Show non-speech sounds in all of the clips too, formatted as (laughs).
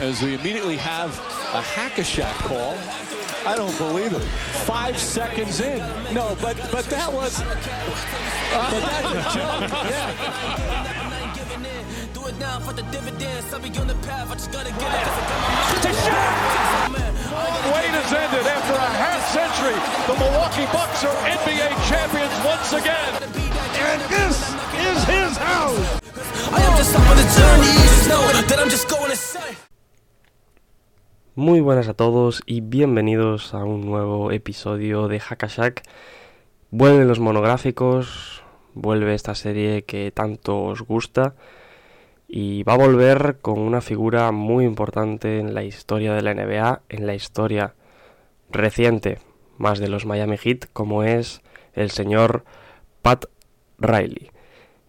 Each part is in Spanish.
as we immediately have a hack-a-shack call. I don't believe it. Five seconds in. No, but but that was. but that's a joke. Yeah. Do it now for the dividends. I'll be on the path. I just gotta get it. 'cause I got my mind set. Man, I ain't gonna Wait has ended after a half century. The Milwaukee Bucks are NBA champions once again. And this is his house. I am just on the journey. Just know that I'm just going insane. Muy buenas a todos y bienvenidos a un nuevo episodio de Hackashack. Vuelven los monográficos, vuelve esta serie que tanto os gusta y va a volver con una figura muy importante en la historia de la NBA, en la historia reciente más de los Miami Heat, como es el señor Pat Riley.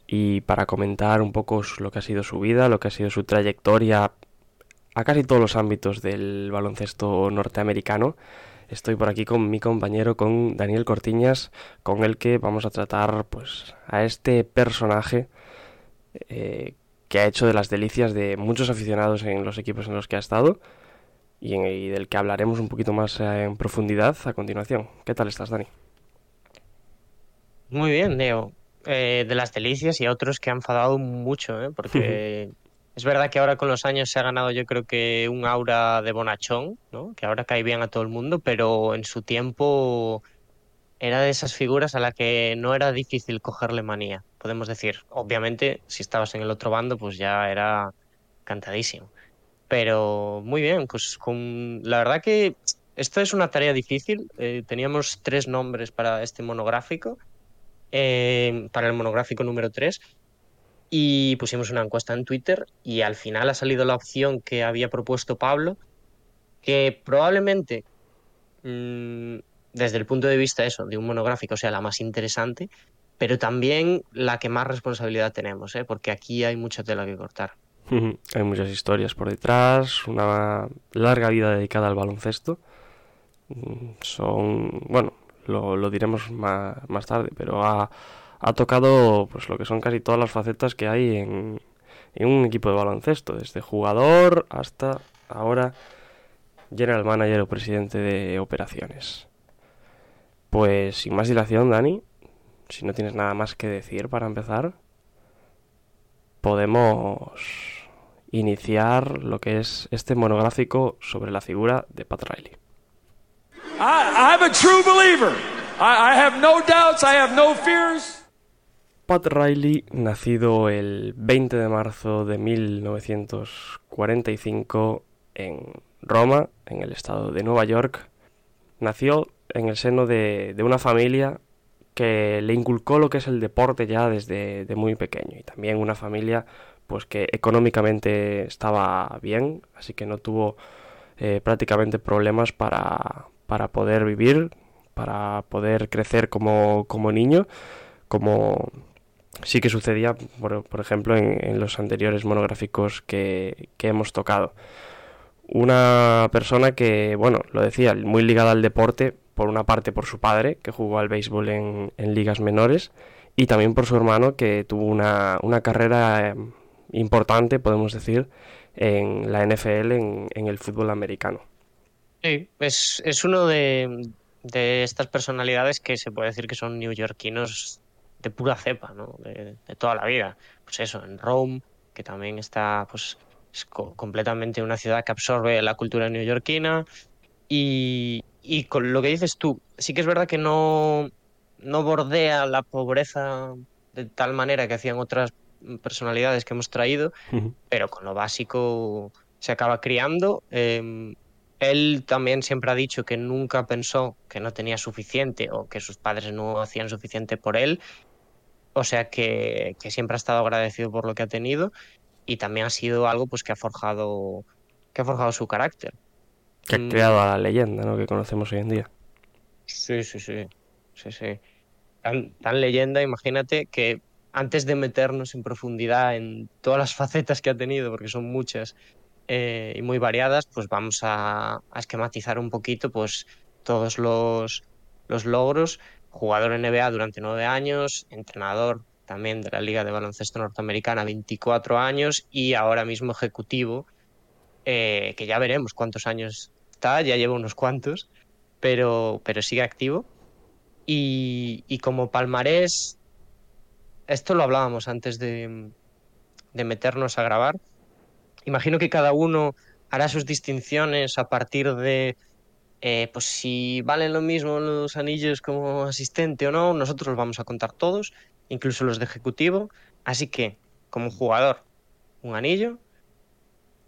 Y para comentar un poco lo que ha sido su vida, lo que ha sido su trayectoria a casi todos los ámbitos del baloncesto norteamericano. Estoy por aquí con mi compañero, con Daniel Cortiñas, con el que vamos a tratar pues a este personaje eh, que ha hecho de las delicias de muchos aficionados en los equipos en los que ha estado y, en- y del que hablaremos un poquito más eh, en profundidad a continuación. ¿Qué tal estás, Dani? Muy bien, Leo. Eh, de las delicias y a otros que han enfadado mucho, ¿eh? porque (laughs) es verdad que ahora con los años se ha ganado yo creo que un aura de bonachón, ¿no? que ahora cae bien a todo el mundo, pero en su tiempo era de esas figuras a la que no era difícil cogerle manía, podemos decir. Obviamente, si estabas en el otro bando, pues ya era cantadísimo. Pero muy bien, pues con la verdad que esto es una tarea difícil. Eh, teníamos tres nombres para este monográfico eh, para el monográfico número 3 y pusimos una encuesta en Twitter y al final ha salido la opción que había propuesto Pablo, que probablemente mm, desde el punto de vista eso, de un monográfico sea la más interesante, pero también la que más responsabilidad tenemos, ¿eh? porque aquí hay mucha tela que cortar. Hay muchas historias por detrás, una larga vida dedicada al baloncesto. Mm, Son, bueno, lo, lo diremos más, más tarde, pero ha, ha tocado pues lo que son casi todas las facetas que hay en, un equipo de baloncesto, desde jugador hasta ahora general manager o presidente de operaciones. Pues sin más dilación, Dani, si no tienes nada más que decir para empezar, podemos iniciar lo que es este monográfico sobre la figura de Pat Riley. I, I'm a true believer. I have no doubts. I have no fears. Pat Riley, nacido el 20 de marzo de 1945 en Roma, en el estado de Nueva York, nació en el seno de, una familia que le inculcó lo que es el deporte ya desde de muy pequeño y también una familia pues que económicamente estaba bien, así que no tuvo eh, prácticamente problemas para, para poder vivir, para poder crecer como, como niño, como sí que sucedía, por, ejemplo, en, los anteriores monográficos que, hemos tocado. Una persona que, bueno, lo decía, muy ligada al deporte, por una parte por su padre, que jugó al béisbol en, ligas menores, y también por su hermano, que tuvo una, carrera eh, importante, podemos decir, en la NFL, en, en el fútbol americano. Sí, es, es uno de, de estas personalidades que se puede decir que son neoyorquinos de pura cepa, ¿no? De, de toda la vida. Pues eso, en Rome, que también está, pues, es co- completamente una ciudad que absorbe la cultura neoyorquina. Y, y con lo que dices tú, sí que es verdad que no, no bordea la pobreza de tal manera que hacían otras personalidades que hemos traído, pero con lo básico se acaba criando. Eh, él también siempre ha dicho que nunca pensó que no tenía suficiente o que sus padres no hacían suficiente por él. O sea que, que siempre ha estado agradecido por lo que ha tenido y también ha sido algo pues que ha forjado que ha forjado su carácter. Que ha Mm. creado a la leyenda ¿no? que conocemos hoy en día. Sí, sí, sí. Sí, sí. Tan, tan leyenda, imagínate que antes de meternos en profundidad en todas las (laughs) facetas que ha tenido, porque son muchas eh, y muy variadas, pues vamos a, a esquematizar un poquito pues todos los, los logros. Jugador NBA durante nueve años, entrenador también de la Liga de Baloncesto Norteamericana 24 años y ahora mismo ejecutivo eh, que ya veremos cuántos años está, ya lleva unos cuantos, pero, pero sigue activo. Y, y como palmarés, esto lo hablábamos antes de, de meternos a grabar. Imagino que cada uno hará sus distinciones a partir de eh, pues si valen lo mismo los anillos como asistente o no, nosotros los vamos a contar todos, incluso los de ejecutivo. Así que, como jugador, un anillo,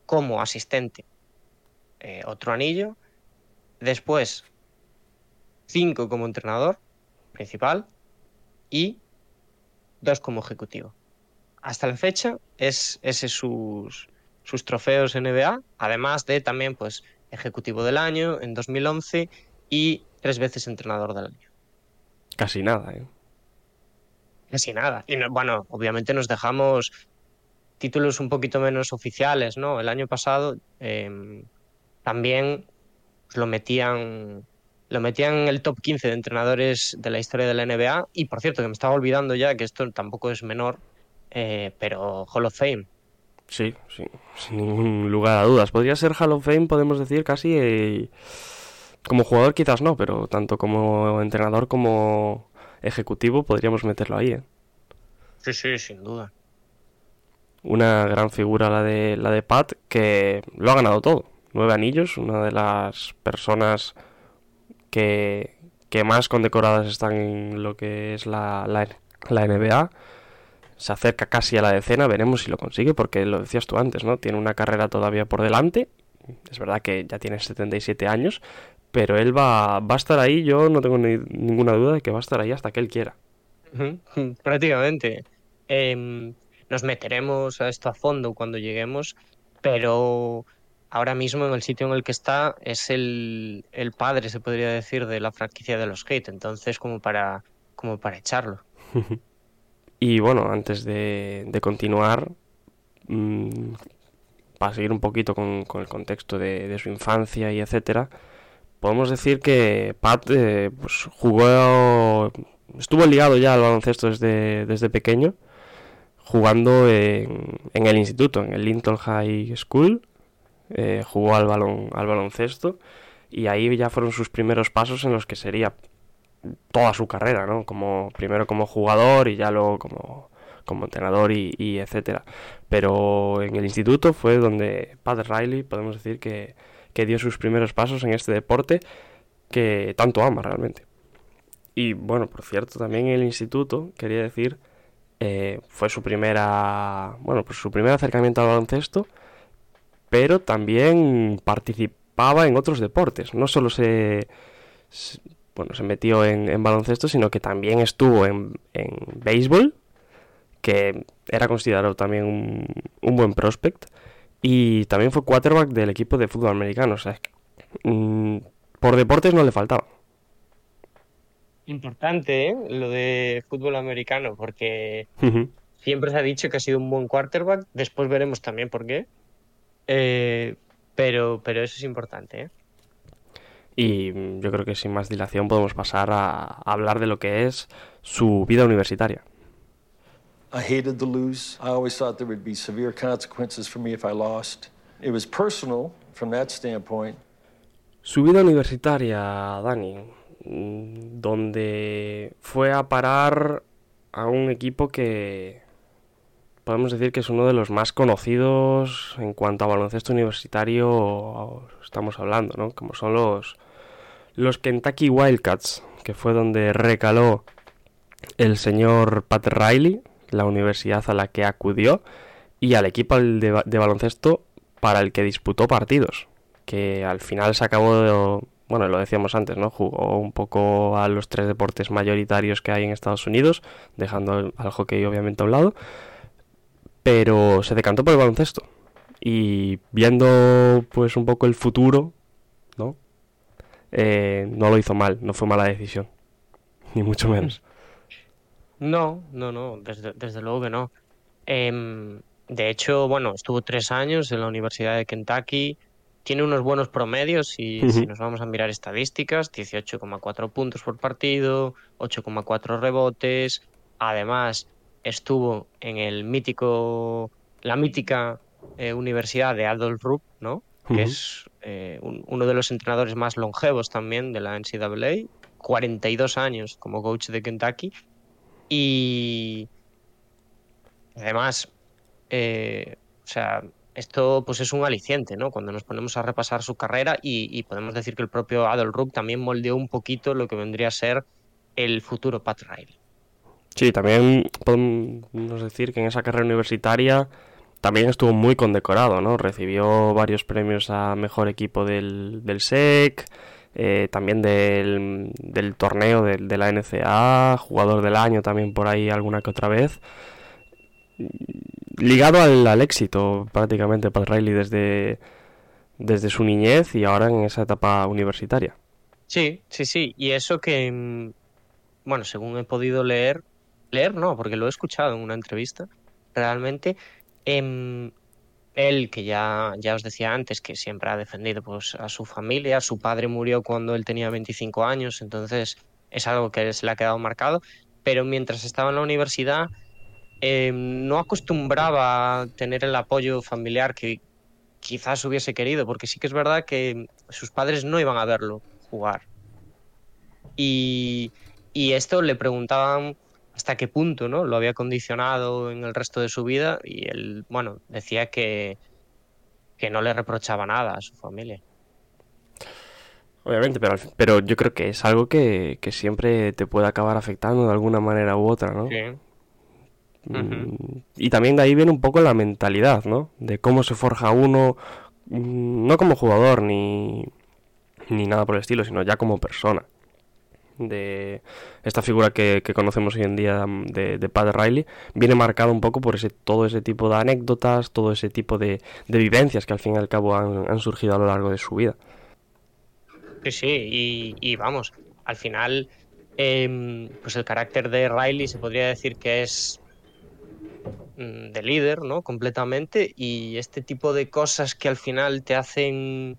como asistente, eh, otro anillo, después cinco como entrenador principal y dos como ejecutivo. Hasta la fecha es ese sus, sus trofeos NBA, además de también pues ejecutivo del año en 2011 y tres veces entrenador del año. Casi nada, ¿eh? Casi nada. Y no, bueno, obviamente nos dejamos títulos un poquito menos oficiales, ¿no? El año pasado eh, también pues, lo metían lo metían en el top 15 de entrenadores de la historia de la NBA y por cierto que me estaba olvidando ya que esto tampoco es menor, eh, pero Hall of Fame. Sí, sí, sin ningún lugar a dudas. Podría ser Hall of Fame, podemos decir, casi eh, como jugador quizás no, pero tanto como entrenador como ejecutivo podríamos meterlo ahí. ¿eh? Sí, sí, sin duda. Una gran figura la de, la de Pat, que lo ha ganado todo. Nueve anillos, una de las personas que, que más condecoradas están en lo que es la, la, la NBA se acerca casi a la decena, veremos si lo consigue, porque lo decías tú antes, ¿no? Tiene una carrera todavía por delante, es verdad que ya tiene 77 años, pero él va, va a estar ahí, yo no tengo ni, ninguna duda de que va a estar ahí hasta que él quiera. Prácticamente. Eh, nos meteremos a esto a fondo cuando lleguemos, pero ahora mismo en el sitio en el que está es el, el padre, se podría decir, de la franquicia de los Hate, entonces como para, como para echarlo. (laughs) Y bueno, antes de, de continuar, mmm, para seguir un poquito con, con el contexto de, de, su infancia y etcétera, podemos decir que Pat eh, pues, jugó, estuvo ligado ya al baloncesto desde, desde pequeño, jugando en, en, el instituto, en el Linton High School, eh, jugó al, balon, al baloncesto y ahí ya fueron sus primeros pasos en los que sería toda su carrera, ¿no? Como, primero como jugador y ya luego como, como entrenador y, etcétera. Pero en el instituto fue donde Pat Riley, podemos decir que, que dio sus primeros pasos en este deporte que tanto ama realmente. Y bueno, por cierto, también en el instituto, quería decir, eh, fue su primera, bueno, pues su primer acercamiento al baloncesto, pero también participaba en otros deportes. No solo se bueno, se metió en, en, baloncesto, sino que también estuvo en, en béisbol, que era considerado también un, un, buen prospect, y también fue quarterback del equipo de fútbol americano. O sea, mmm, por deportes no le faltaba. Importante, ¿eh? Lo de fútbol americano, porque uh -huh. siempre se ha dicho que ha sido un buen quarterback. Después veremos también por qué. Eh, pero, pero eso es importante, ¿eh? Y yo creo que sin más dilación podemos pasar a hablar de lo que es su vida universitaria. I hated to lose. I always thought there would be severe consequences for me if I lost. It was personal from that standpoint. Su vida universitaria, Dani, donde fue a parar a un equipo que podemos decir que es uno de los más conocidos en cuanto a baloncesto universitario estamos hablando, ¿no? Como son los los Kentucky Wildcats, que fue donde recaló el señor Pat Riley, la universidad a la que acudió, y al equipo de, baloncesto para el que disputó partidos, que al final se acabó bueno, lo decíamos antes, ¿no? Jugó un poco a los tres deportes mayoritarios que hay en Estados Unidos, dejando al hockey obviamente a un lado, pero se decantó por el baloncesto. Y viendo pues un poco el futuro. Eh, no lo hizo mal, no fue mala decisión, (laughs) ni mucho menos. No, no, no, desde, desde luego que no. Eh, de hecho, bueno, estuvo tres años en la Universidad de Kentucky, tiene unos buenos promedios y uh -huh. si nos vamos a mirar estadísticas, 18,4 puntos por partido, 8,4 rebotes, además estuvo en el mítico, la mítica eh, universidad de Adolf Rupp, ¿no? Que es eh, un- uno de los entrenadores más longevos también de la NCAA, 42 años como coach de Kentucky. Y además, eh, o sea, esto pues es un aliciente, ¿no? Cuando nos ponemos a repasar su carrera y, y podemos decir que el propio Adolf Rupp también moldeó un poquito lo que vendría a ser el futuro Pat Riley. Sí, también podemos decir que en esa carrera universitaria también estuvo muy condecorado, ¿no? Recibió varios premios a mejor equipo del, del SEC, eh, también del, del torneo del- de, la NCAA, jugador del año también por ahí alguna que otra vez. Ligado al, al éxito prácticamente Pat Riley desde, desde su niñez y ahora en esa etapa universitaria. Sí, sí, sí. Y eso que, mm, bueno, según he podido leer, leer no, porque lo he escuchado en una entrevista, realmente, em, él, que ya, ya os decía antes, que siempre ha defendido pues, a su familia, su padre murió cuando él tenía 25 años, entonces es algo que se le ha quedado marcado, pero mientras estaba en la universidad em, no acostumbraba a tener el apoyo familiar que quizás hubiese querido, porque sí que es verdad que sus padres no iban a verlo jugar. Y, y esto le preguntaban hasta qué punto ¿no? lo había condicionado en el resto de su vida y él, bueno, decía que, que no le reprochaba nada a su familia. Obviamente, pero, pero yo creo que es algo que, que siempre te puede acabar afectando de alguna manera u otra, ¿no? Sí. Mm, Y también de ahí viene un poco la mentalidad, ¿no? De cómo se forja uno, mm, no como jugador ni, ni nada por el estilo, sino ya como persona. De esta figura que, conocemos hoy en día mm, de, de Riley viene marcado un poco por ese, todo ese tipo de anécdotas, todo ese tipo de, vivencias que al fin y al cabo han, surgido a lo largo de su vida. Sí, sí, y, y vamos, al final, em, pues el carácter de Riley se podría decir que es mm, de líder, ¿no? Completamente, y este tipo de cosas que al final te hacen,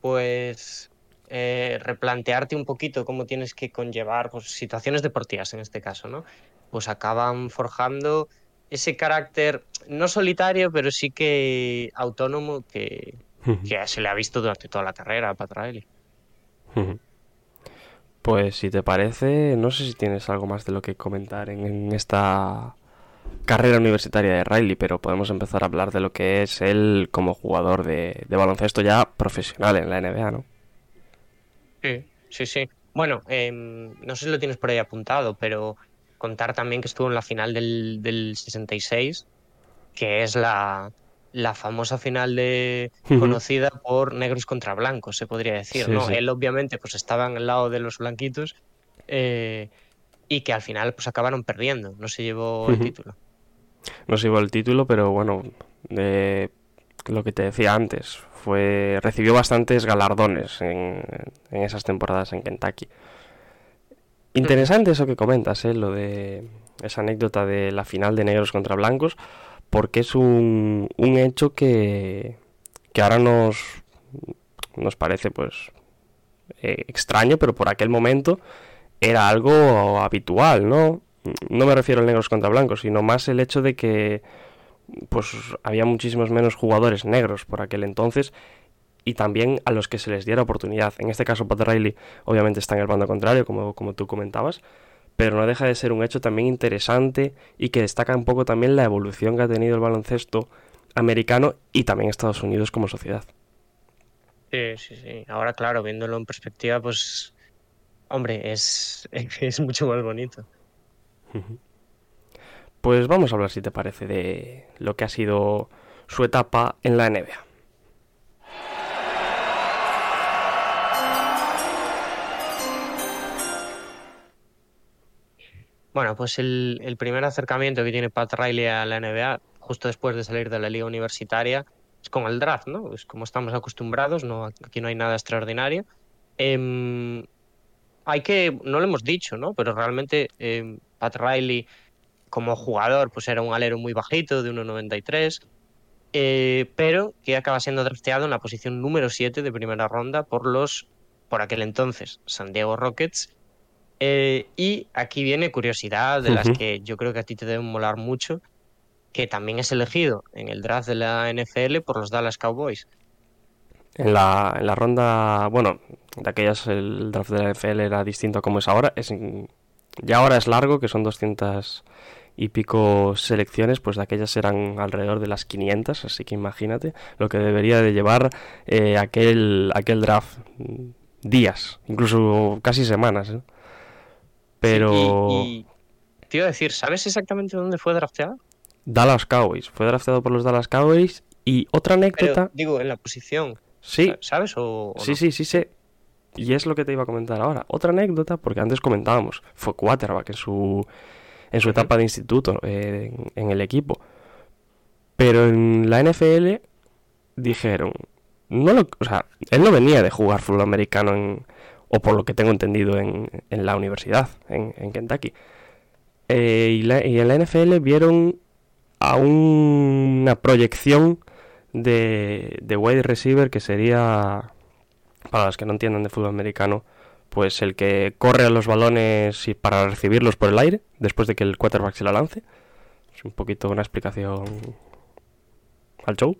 pues, eh, replantearte un poquito cómo tienes que conllevar pues, situaciones deportivas en este caso, ¿no? Pues acaban forjando ese carácter, no solitario, pero sí que autónomo que, que se le ha visto durante toda la carrera a Pat Riley. Ujú. Pues si te parece, no sé si tienes algo más de lo que comentar en, en esta carrera universitaria de Riley, pero podemos empezar a hablar de lo que es él como jugador de, de baloncesto ya profesional en la NBA, ¿no? Sí, sí, sí. Bueno, em, no sé si lo tienes por ahí apuntado, pero contar también que estuvo en la final del, del 66, que es la, la famosa final de conocida por negros contra blancos, se podría decir, Sí, ¿no? sí. Él obviamente pues estaba en el lado de los blanquitos eh, y que al final pues acabaron perdiendo, no se llevó el título. No sé igual el título, pero bueno, de lo que te decía antes, fue recibió bastantes galardones en, en esas temporadas en Kentucky. Interesante eso que comentas, ¿eh? lo de esa anécdota de la final de negros contra blancos, porque es un, hecho que, que ahora nos, nos parece pues eh, extraño, pero por aquel momento era algo habitual, ¿no? No me refiero al negros contra blancos, sino más el hecho de que pues había muchísimos menos jugadores negros por aquel entonces y también a los que se les diera oportunidad. En este caso, Pat Riley obviamente está en el bando contrario, como, como tú comentabas, pero no deja de ser un hecho también interesante y que destaca un poco también la evolución que ha tenido el baloncesto americano y también Estados Unidos como sociedad. Sí, sí, sí. Ahora, claro, viéndolo en perspectiva, pues, hombre, es, (laughs) es mucho más bonito. Pues vamos a hablar, si te parece, de lo que ha sido su etapa en la NBA. Bueno, pues el, el primer acercamiento que tiene Pat Riley a la NBA, justo después de salir de la liga universitaria, es con el draft, ¿no? Es como estamos acostumbrados, no, aquí no hay nada extraordinario. Em, hay que, no lo hemos dicho, ¿no? Pero realmente em, Pat Riley como jugador pues era un alero muy bajito, de 1,93, eh, pero que acaba siendo drafteado en la posición número 7 de primera ronda por los, por aquel entonces, San Diego Rockets. Eh, y aquí viene curiosidad de las que yo creo que a ti te deben molar mucho. que también es elegido en el draft de la NFL por los Dallas Cowboys. En la, en la ronda, bueno, de aquellas el draft de la NFL era distinto a como es ahora. Es, ya ahora es largo, que son 200 y pico selecciones, pues de aquellas eran alrededor de las 500, así que imagínate lo que debería de llevar eh, aquel, aquel draft. Días, incluso casi semanas. ¿eh? Pero... Sí, y, y te iba a decir, ¿sabes exactamente dónde fue drafteado? Dallas Cowboys, fue drafteado por los Dallas Cowboys y otra anécdota... Pero, digo, en la posición. Sí. ¿Sabes o, o Sí, no? sí, sí sé. Y es lo que te iba a comentar ahora. Otra anécdota, porque antes comentábamos, fue quarterback en su, en su etapa de instituto, eh, en, en el equipo. Pero en la NFL dijeron, no lo, o sea, él no venía de jugar fútbol americano en, o por lo que tengo entendido en, en la universidad, en, en Kentucky. Eh, y, la- y en la NFL vieron a un- una proyección de, de wide receiver que sería, para los que no entiendan de fútbol americano, pues el que corre a los balones y para recibirlos por el aire después de que el quarterback se la lance. Es un poquito una explicación al show.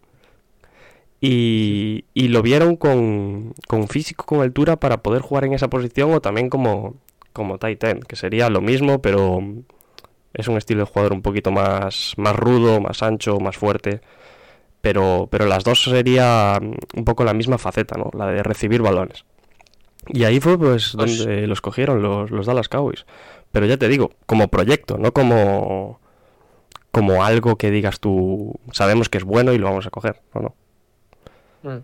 Y, y lo vieron con, con físico, con altura para poder jugar en esa posición o también como, como tight end, que sería lo mismo, pero es un estilo de jugador un poquito más, más rudo, más ancho, más fuerte. Pero, pero las dos sería un poco la misma faceta, ¿no? La de recibir balones. Y ahí fue pues Pues- donde los cogieron los, los Dallas Cowboys. Pero ya te digo, como proyecto, no como, como algo que digas tú, sabemos que es bueno y lo vamos a coger. No, no. Mm.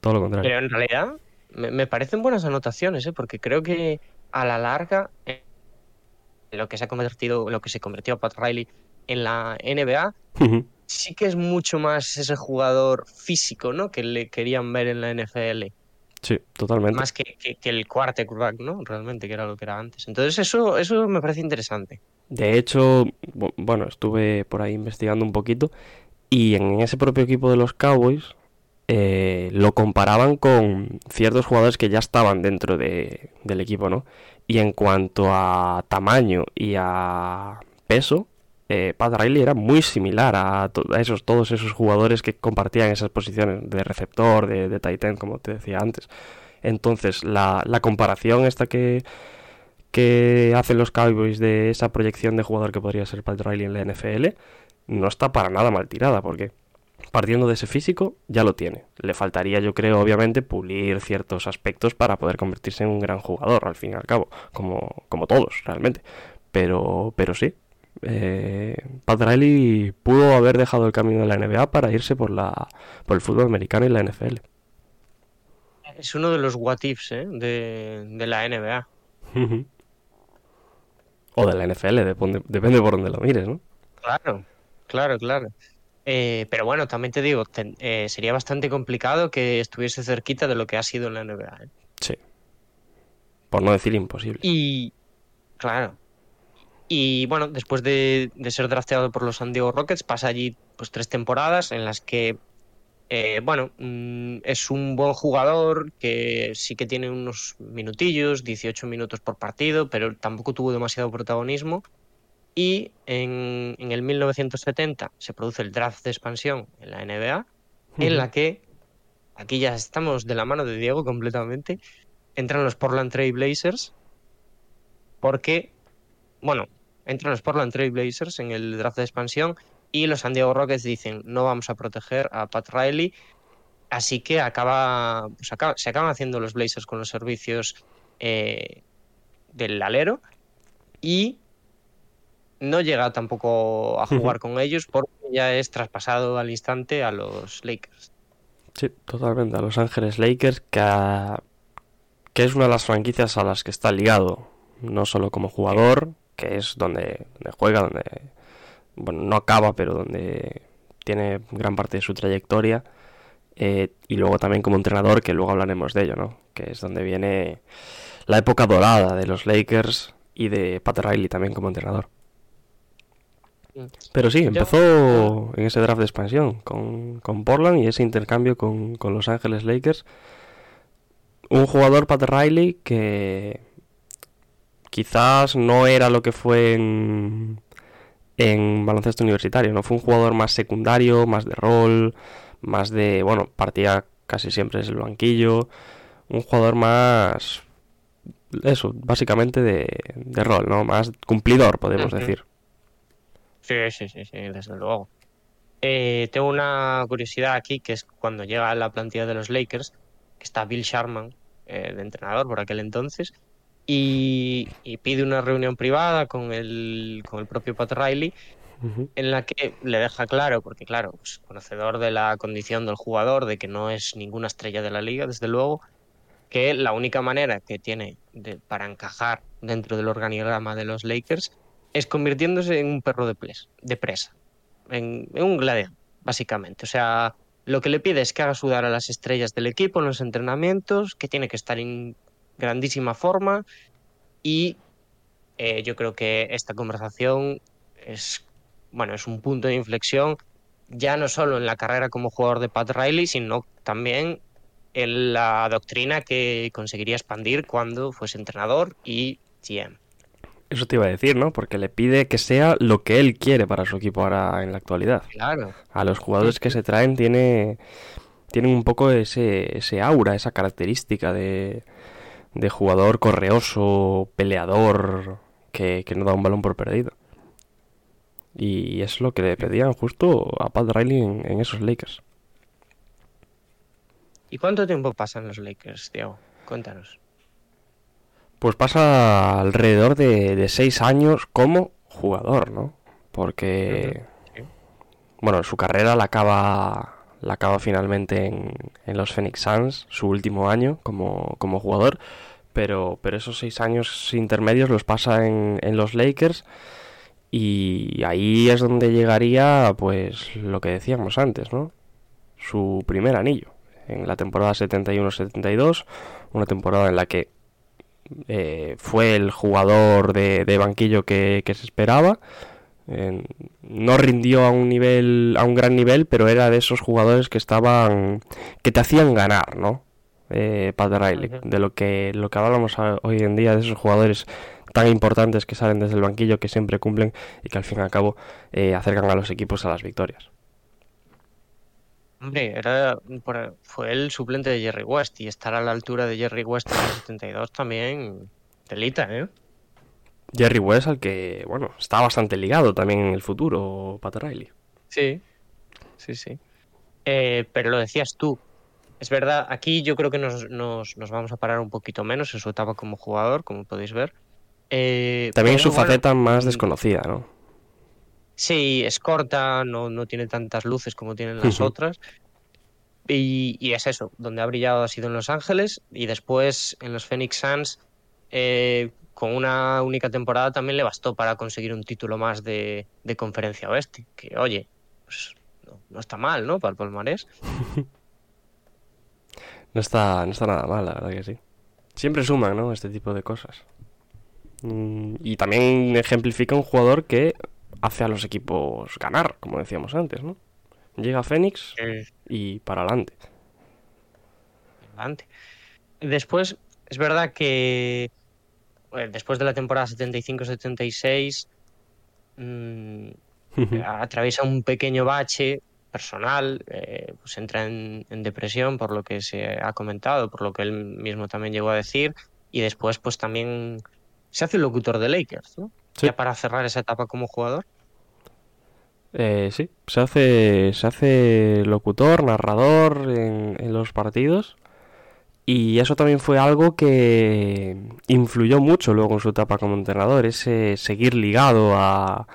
Todo lo contrario. Pero en realidad me, me parecen buenas anotaciones, ¿eh? porque creo que a la larga eh, lo que se ha convertido, lo que se convirtió a Pat Riley en la NBA sí que es mucho más ese jugador físico, ¿no? Que le querían ver en la NFL, sí, totalmente. más que, que, que el quarterback, ¿no? Realmente, que era lo que era antes. Entonces eso, eso me parece interesante. De hecho, bu- bueno, estuve por ahí investigando un poquito y en ese propio equipo de los Cowboys eh, lo comparaban con ciertos jugadores que ya estaban dentro de- del equipo, ¿no? Y en cuanto a tamaño y a peso, eh, Pat Riley era muy similar a, esos, todos esos jugadores que compartían esas posiciones de receptor, de, de tight end, como te decía antes. Entonces, la, la comparación esta que, que hacen los Cowboys de esa proyección de jugador que podría ser Pat Riley en la NFL no está para nada mal tirada, porque partiendo de ese físico ya lo tiene. Le faltaría, yo creo, obviamente, pulir ciertos aspectos para poder convertirse en un gran jugador, al fin y al cabo, como, como todos, realmente. Pero, pero sí, eh, pudo haber dejado el camino de la NBA para irse por, la, por el fútbol americano y la NFL. Es uno de los what ifs ¿eh? de, de la NBA. O de la NFL, depende, depende por donde lo mires, ¿no? Claro, claro, claro. Eh, pero bueno, también te digo, ten- eh, sería bastante complicado que estuviese cerquita de lo que ha sido en la NBA. ¿eh? Sí. Por no decir imposible. Y, claro. Y bueno, después de, de ser drafteado por los San Diego Rockets, pasa allí pues tres temporadas en las que, eh, bueno, mm, es un buen jugador que sí que tiene unos minutillos, 18 minutos por partido, pero tampoco tuvo demasiado protagonismo. Y en, en el 1970 se produce el draft de expansión en la NBA, en la que, aquí ya estamos de la mano de Diego completamente, entran los Portland Trail Blazers, porque, bueno, entran los Portland Trail Blazers en el draft de expansión y los San Diego Rockets dicen no vamos a proteger a Pat Riley, así que acaba, pues acaba- se acaban haciendo los Blazers con los servicios eh, del alero y no llega tampoco a jugar con ellos porque ya es traspasado al instante a los Lakers. Sí, totalmente. A Los Ángeles Lakers, que, a- que es una de las franquicias a las que está ligado. No solo como jugador, que es donde, donde juega, donde bueno, no acaba, pero donde tiene gran parte de su trayectoria. eh, y luego también como entrenador, que luego hablaremos de ello, ¿no? Que es donde viene la época dorada de los Lakers y de Pat Riley también como entrenador. Pero sí, empezó en ese draft de expansión con, con Portland y ese intercambio con, con Los Ángeles Lakers. Un jugador, Pat Riley, que quizás no era lo que fue en, en baloncesto universitario, ¿no? Fue un jugador más secundario, más de rol, más de, bueno, partía casi siempre es el banquillo, un jugador más, eso, básicamente de, de rol, ¿no? Más cumplidor, podemos decir. Sí, sí, sí, sí, desde luego. Eh, tengo una curiosidad aquí, que es cuando llega a la plantilla de los Lakers, que está Bill Sharman, eh, de entrenador por aquel entonces, y, y, pide una reunión privada con el, con el propio Pat Riley, uh -huh. en la que le deja claro, porque claro, pues, conocedor de la condición del jugador, de que no es ninguna estrella de la liga, desde luego, que la única manera que tiene de, para encajar dentro del organigrama de los Lakers es convirtiéndose en un perro de, ples, de presa, en, en un gladiador, básicamente. O sea, lo que le pide es que haga sudar a las estrellas del equipo en los entrenamientos, que tiene que estar en grandísima forma y eh, yo creo que esta conversación es, bueno, es un punto de inflexión ya no solo en la carrera como jugador de Pat Riley, sino también en la doctrina que conseguiría expandir cuando fuese entrenador y GM. Eso te iba a decir, ¿no? Porque le pide que sea lo que él quiere para su equipo ahora en la actualidad. Claro. A los jugadores que se traen tiene, tienen un poco ese, ese aura, esa característica de, de jugador correoso, peleador, que, que, no da un balón por perdido. Y es lo que le pedían justo a Pat Riley en, en esos Lakers. ¿Y cuánto tiempo pasan los Lakers, Diego? Cuéntanos. Pues pasa alrededor de, de seis años como jugador, ¿no? Porque, sí. bueno, su carrera la acaba, la acaba finalmente en, en, los Phoenix Suns, su último año como, como jugador, pero, pero esos seis años intermedios los pasa en, en los Lakers y ahí es donde llegaría, pues, lo que decíamos antes, ¿no? Su primer anillo en la temporada 71-72, una temporada en la que eh, fue el jugador de, de banquillo que, que, se esperaba. Eh, no rindió a un nivel, a un gran nivel, pero era de esos jugadores que estaban, que te hacían ganar, ¿no? Eh, Pat Riley, uh -huh. de lo que lo que hablamos hoy en día de esos jugadores tan importantes que salen desde el banquillo, que siempre cumplen y que al fin y al cabo eh, acercan a los equipos a las victorias. Hombre, era, fue el suplente de Jerry West y estar a la altura de Jerry West en el 72 también telita, ¿eh? Jerry West al que, bueno, está bastante ligado también en el futuro, Pat Riley. Sí, sí, sí. Eh, pero lo decías tú, es verdad, aquí yo creo que nos, nos, nos, vamos a parar un poquito menos en su etapa como jugador, como podéis ver. Eh, también su bueno, faceta más desconocida, ¿no? Sí, es corta, no, no tiene tantas luces como tienen las uh -huh. otras. Y, y, es eso, donde ha brillado ha sido en Los Ángeles y después en los Phoenix Suns, eh, con una única temporada también le bastó para conseguir un título más de, de conferencia oeste. Que oye, pues no, no, está mal, ¿no? Para el palmarés. (laughs) no, está, no está nada mal, la verdad que sí. Siempre suman, ¿no? Este tipo de cosas. Mm, y también ejemplifica un jugador que hace a los equipos ganar, como decíamos antes, ¿no? Llega Fénix sí. y para adelante. Adelante. Después, es verdad que después de la temporada 75-76 mmm, atraviesa un pequeño bache personal, eh, pues entra en, en, depresión por lo que se ha comentado, por lo que él mismo también llegó a decir, y después pues también se hace el locutor de Lakers, ¿no? Sí. Ya para cerrar esa etapa como jugador. Eh, sí, se hace, se hace locutor, narrador en, en, los partidos. Y eso también fue algo que influyó mucho luego en su etapa como entrenador, ese seguir ligado a,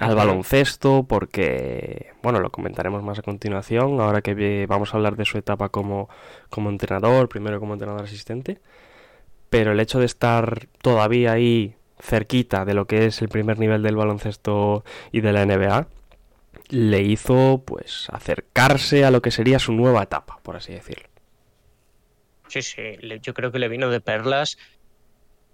al baloncesto, porque, bueno, lo comentaremos más a continuación, ahora que vamos a hablar de su etapa como, como entrenador, primero como entrenador asistente. Pero el hecho de estar todavía ahí cerquita de lo que es el primer nivel del baloncesto y de la NBA, le hizo pues acercarse a lo que sería su nueva etapa, por así decirlo. Sí, sí, yo creo que le vino de perlas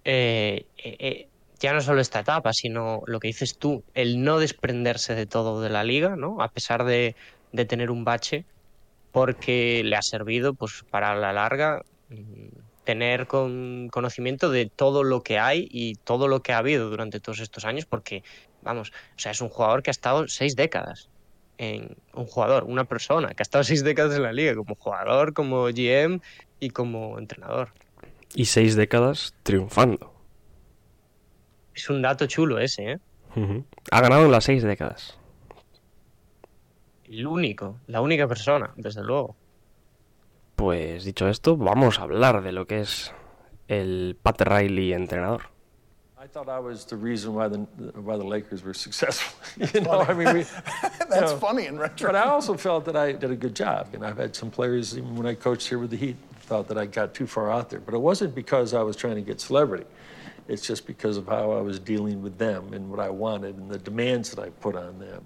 eh, eh, ya no solo esta etapa, sino lo que dices tú, el no desprenderse de todo de la liga, ¿no? A pesar de, de tener un bache, porque le ha servido pues para la larga mm, tener con conocimiento de todo lo que hay y todo lo que ha habido durante todos estos años, porque vamos, o sea, es un jugador que ha estado seis décadas. En un jugador, una persona que ha estado seis décadas en la liga, como jugador, como GM y como entrenador. Y seis décadas triunfando. Es un dato chulo ese, ¿eh? Ujú. Ha ganado en las seis décadas. El único, la única persona, desde luego. Pues dicho esto, vamos a hablar de lo que es el Pat Riley entrenador. I thought I was the reason why the why the Lakers were successful. (laughs) you know, I mean, we, (laughs) That's you know, funny in But retro. I also felt that I did a good job. And I've had some players, even when I coached here with the Heat, thought that I got too far out there. But it wasn't because I was trying to get celebrity. It's just because of how I was dealing with them and what I wanted and the demands that I put on them.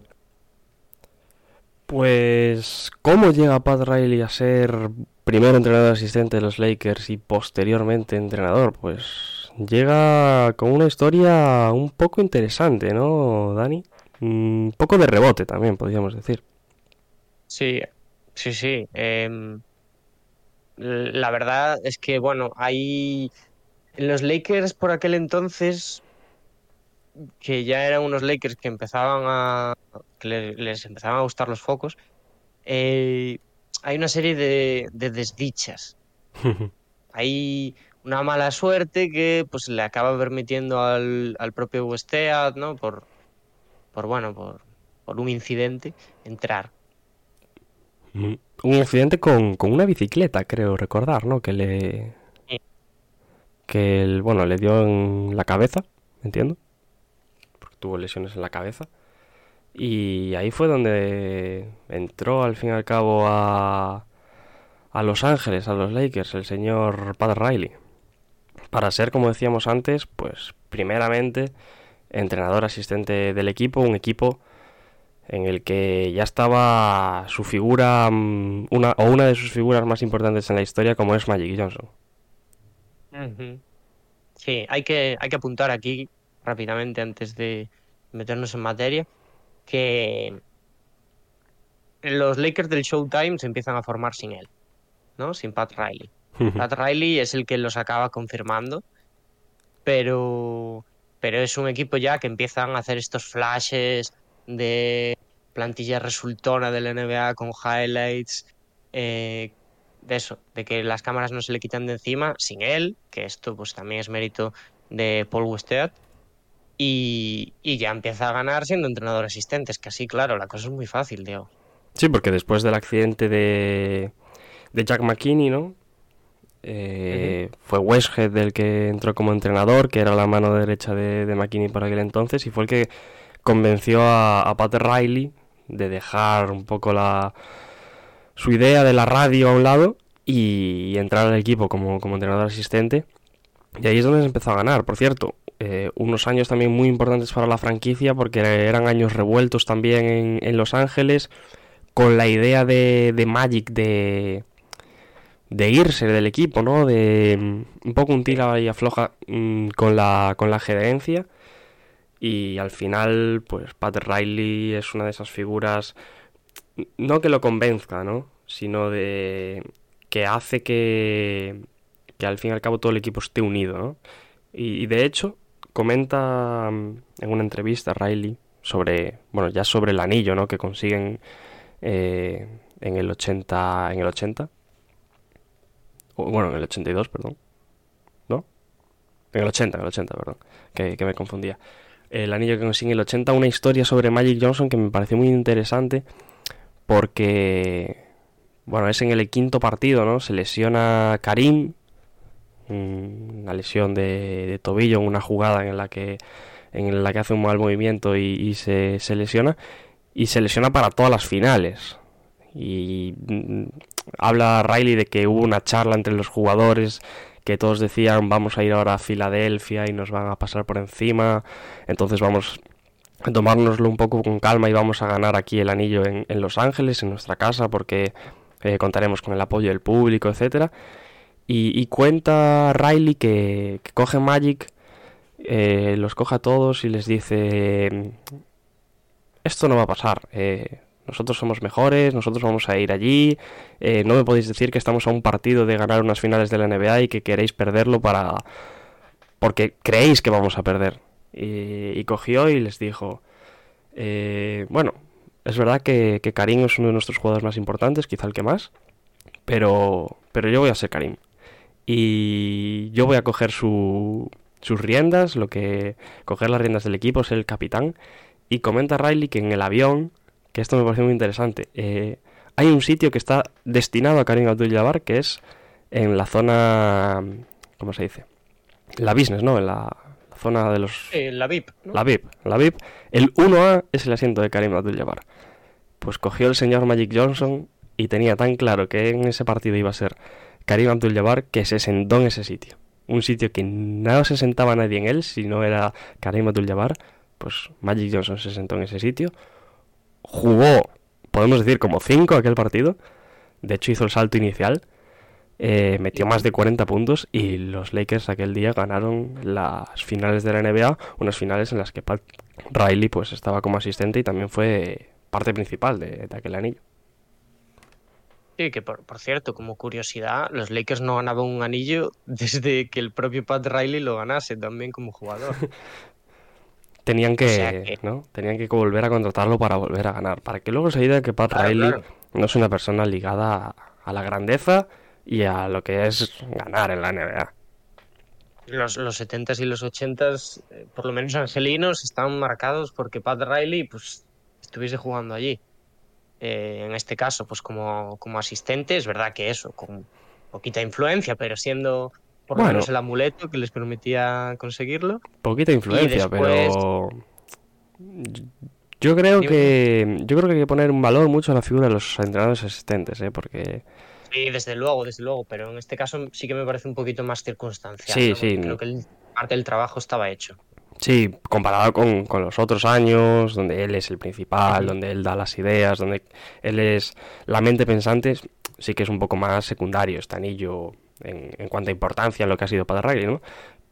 Pues, ¿cómo llega Pat Riley a ser primero entrenador asistente de los Lakers y posteriormente entrenador? Pues llega con una historia un poco interesante, ¿no, Dani? Un poco de rebote también, podríamos decir. Sí, sí, sí. l- la verdad es que, bueno, hay en los Lakers por aquel entonces, que ya eran unos Lakers que empezaban a, que le- les, empezaban a gustar los focos, eh, hay una serie de, de desdichas. (laughs) Hay una mala suerte que pues le acaba permitiendo al, al propio Westead, ¿no? Por, por bueno, por, por un incidente, entrar. Un accidente con, con una bicicleta, creo recordar, ¿no? Que le... Que, el, bueno, le dio en la cabeza, entiendo. Porque tuvo lesiones en la cabeza. Y ahí fue donde entró al fin y al cabo a, a Los Ángeles, a los Lakers, el señor Pat Riley. Para ser, como decíamos antes, pues primeramente entrenador asistente del equipo, un equipo en el que ya estaba su figura, mm, una, o una de sus figuras más importantes en la historia, como es Magic Johnson. Sí, hay que, hay que apuntar aquí rápidamente antes de meternos en materia que los Lakers del Showtime se empiezan a formar sin él, ¿no? Sin Pat Riley. (laughs) Pat Riley es el que los acaba confirmando, pero, pero es un equipo ya que empiezan a hacer estos flashes de plantilla resultona del NBA con highlights, eh, de eso, de que las cámaras no se le quitan de encima sin él, que esto pues también es mérito de Paul Westead, y, y ya empieza a ganar siendo entrenador asistente. Es que así, claro, la cosa es muy fácil, Diego. Sí, porque después del accidente de, de Jack McKinney, ¿no? Eh, Fue Westhead el que entró como entrenador, que era la mano derecha de, de McKinney por aquel entonces, y fue el que convenció a, Pat Riley de dejar un poco la su idea de la radio a un lado y, y entrar al equipo como, como entrenador asistente. Y ahí es donde se empezó a ganar. Por cierto, eh, unos años también muy importantes para la franquicia porque eran años revueltos también en, en Los Ángeles con la idea de, de Magic de, de irse del equipo, ¿no? De mm, un poco un tira y afloja mm, con, la, con la gerencia. Y al final, pues Pat Riley es una de esas figuras, no que lo convenzca, ¿no? Sino de que hace que, que al fin y al cabo todo el equipo esté unido. Y, de hecho, comenta mm, en una entrevista Riley sobre, bueno, ya sobre el anillo, ¿no? Que consiguen eh, en el 80, en el 80, o, bueno, en el 82, perdón, ¿no? En el 80, en el 80, perdón, que, que me confundía. El anillo que consigue el 80, una historia sobre Magic Johnson que me pareció muy interesante porque, bueno, es en el quinto partido, ¿no? Se lesiona Karim, mm, una lesión de, de tobillo en una jugada en la que en la que hace un mal movimiento y, y se, se lesiona y se lesiona para todas las finales y mm, habla Riley de que hubo una charla entre los jugadores que todos decían vamos a ir ahora a Filadelfia y nos van a pasar por encima entonces vamos a tomárnoslo un poco con calma y vamos a ganar aquí el anillo en, Los Ángeles en nuestra casa porque eh, contaremos con el apoyo del público etcétera y, cuenta Riley que, que coge Magic eh, los coge a todos y les dice esto no va a pasar eh, nosotros somos mejores, nosotros vamos a ir allí, eh, no me podéis decir que estamos a un partido de ganar unas finales de la NBA y que queréis perderlo para porque creéis que vamos a perder. y, cogió y les dijo, eh, bueno, es verdad que, que Karim es uno de nuestros jugadores más importantes, quizá el que más, pero, pero yo voy a ser Karim. Y yo voy a coger su, sus riendas, lo que coger las riendas del equipo, ser el capitán. Y comenta Riley que en el avión, que esto me parece muy interesante, eh, hay un sitio que está destinado a Karim Abdul-Jabbar, que es en la zona, ¿cómo se dice? La business, ¿no? En la, la zona de los... Eh, la VIP. ¿no? La VIP, la VIP. El 1A es el asiento de Karim Abdul-Jabbar. Pues cogió el señor Magic Johnson y tenía tan claro que en ese partido iba a ser Karim Abdul-Jabbar que se sentó en ese sitio. Un sitio que no se sentaba nadie en él si no era Karim Abdul-Jabbar. Pues Magic Johnson se sentó en ese sitio. Jugó, podemos decir, como 5 aquel partido. De hecho hizo el salto inicial. Eh, metió más de 40 puntos y los Lakers aquel día ganaron las finales de la NBA, unas finales en las que Pat Riley pues estaba como asistente y también fue parte principal de, de aquel anillo. Sí, que por, por, cierto, como curiosidad, los Lakers no ganaban un anillo (laughs) desde que el propio Pat Riley lo ganase también como jugador. (laughs) Tenían que, o sea que... ¿no? Tenían que volver a contratarlo para volver a ganar. Para que luego se diga que Pat claro, Riley claro. no es una persona ligada a, a la grandeza y a lo que es ganar en la NBA. Los, los 70s y los 80s, eh, por lo menos angelinos, estaban marcados porque Pat Riley pues, estuviese jugando allí. Eh, en este caso, pues como, como asistente, es verdad que eso, con poquita influencia, pero siendo por lo bueno, menos el amuleto que les permitía conseguirlo. Poquita influencia, después... pero yo creo que yo creo que hay que poner un valor mucho a la figura de los entrenadores asistentes, ¿eh? porque Sí, desde luego, desde luego, pero en este caso sí que me parece un poquito más circunstancial. Sí, ¿no? sí. Creo que el, parte del trabajo estaba hecho. Sí, comparado con, con, los otros años, donde él es el principal, donde él da las ideas, donde él es la mente pensante, sí que es un poco más secundario este anillo en, en cuanto a importancia en lo que ha sido para Riley, ¿no?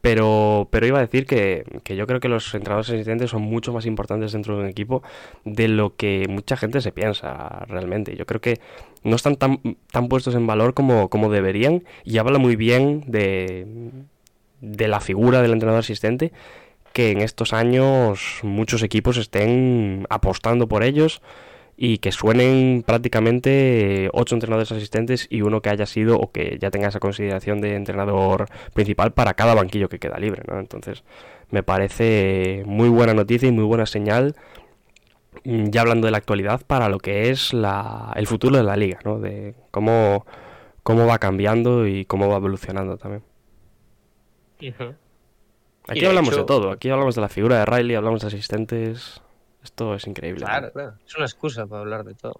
Pero, pero iba a decir que, que, yo creo que los entrenadores asistentes son mucho más importantes dentro de un equipo de lo que mucha gente se piensa realmente. Yo creo que no están tan, tan puestos en valor como, como deberían y habla muy bien de, de la figura del entrenador asistente que en estos años muchos equipos estén apostando por ellos y que suenen prácticamente ocho entrenadores asistentes y uno que haya sido o que ya tenga esa consideración de entrenador principal para cada banquillo que queda libre, ¿no? Entonces, me parece muy buena noticia y muy buena señal mm, ya hablando de la actualidad para lo que es la, el futuro de la liga, ¿no? De cómo, cómo va cambiando y cómo va evolucionando también. Uh -huh. Aquí de hablamos hecho... de todo, aquí hablamos de la figura de Riley, hablamos de asistentes, esto es increíble. Claro, claro. Es una excusa para hablar de todo.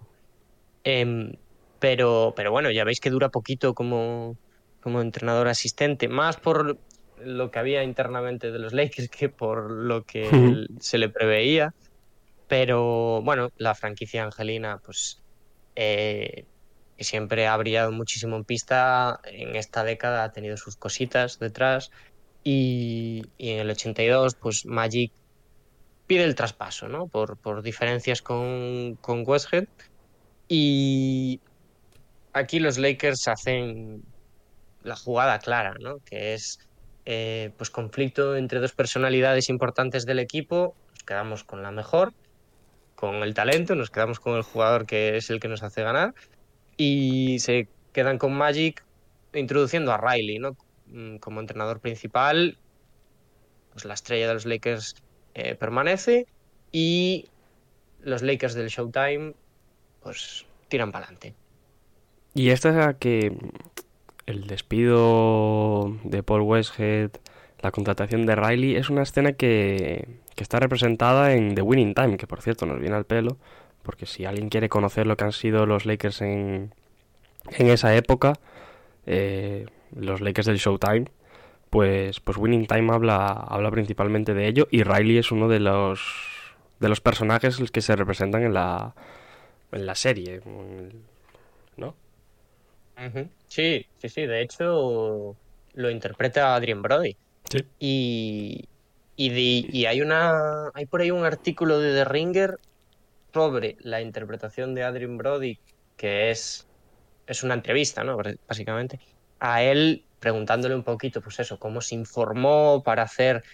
Eh, pero, pero bueno, ya veis que dura poquito como, como entrenador asistente, más por lo que había internamente de los (laughs) Lakers que por lo que se le preveía. Pero bueno, la franquicia angelina, pues eh, que siempre ha brillado muchísimo en pista, en esta década ha tenido sus cositas detrás. Y, y en el 82, pues Magic pide el traspaso, ¿no? Por, por diferencias con, con Westhead. Y aquí los Lakers hacen la jugada clara, ¿no? Que es eh, pues conflicto entre dos personalidades importantes del equipo. Nos quedamos con la mejor, con el talento, nos quedamos con el jugador que es el que nos hace ganar. Y se quedan con Magic introduciendo a Riley, ¿no? Mm, como entrenador principal. Pues la estrella de los Lakers eh, permanece y los Lakers del Showtime pues tiran para adelante. Y esta es que el despido de Paul Westhead, la contratación de Riley, es una escena que, que, está representada en The Winning Time, que por cierto nos viene al pelo, porque si alguien quiere conocer lo que han sido los Lakers en, en esa época, eh, los Lakers del Showtime, pues, pues Winning Time habla, habla principalmente de ello y Riley es uno de los, de los personajes que se representan en la, en la serie, ¿no? Sí, sí, sí, de hecho lo interpreta Adrien Brody. Sí. Y, y, de, y hay, una, hay por ahí un artículo de The Ringer sobre la interpretación de Adrien Brody, que es, es una entrevista, ¿no? Básicamente, a él preguntándole un poquito, pues eso, cómo se informó para hacer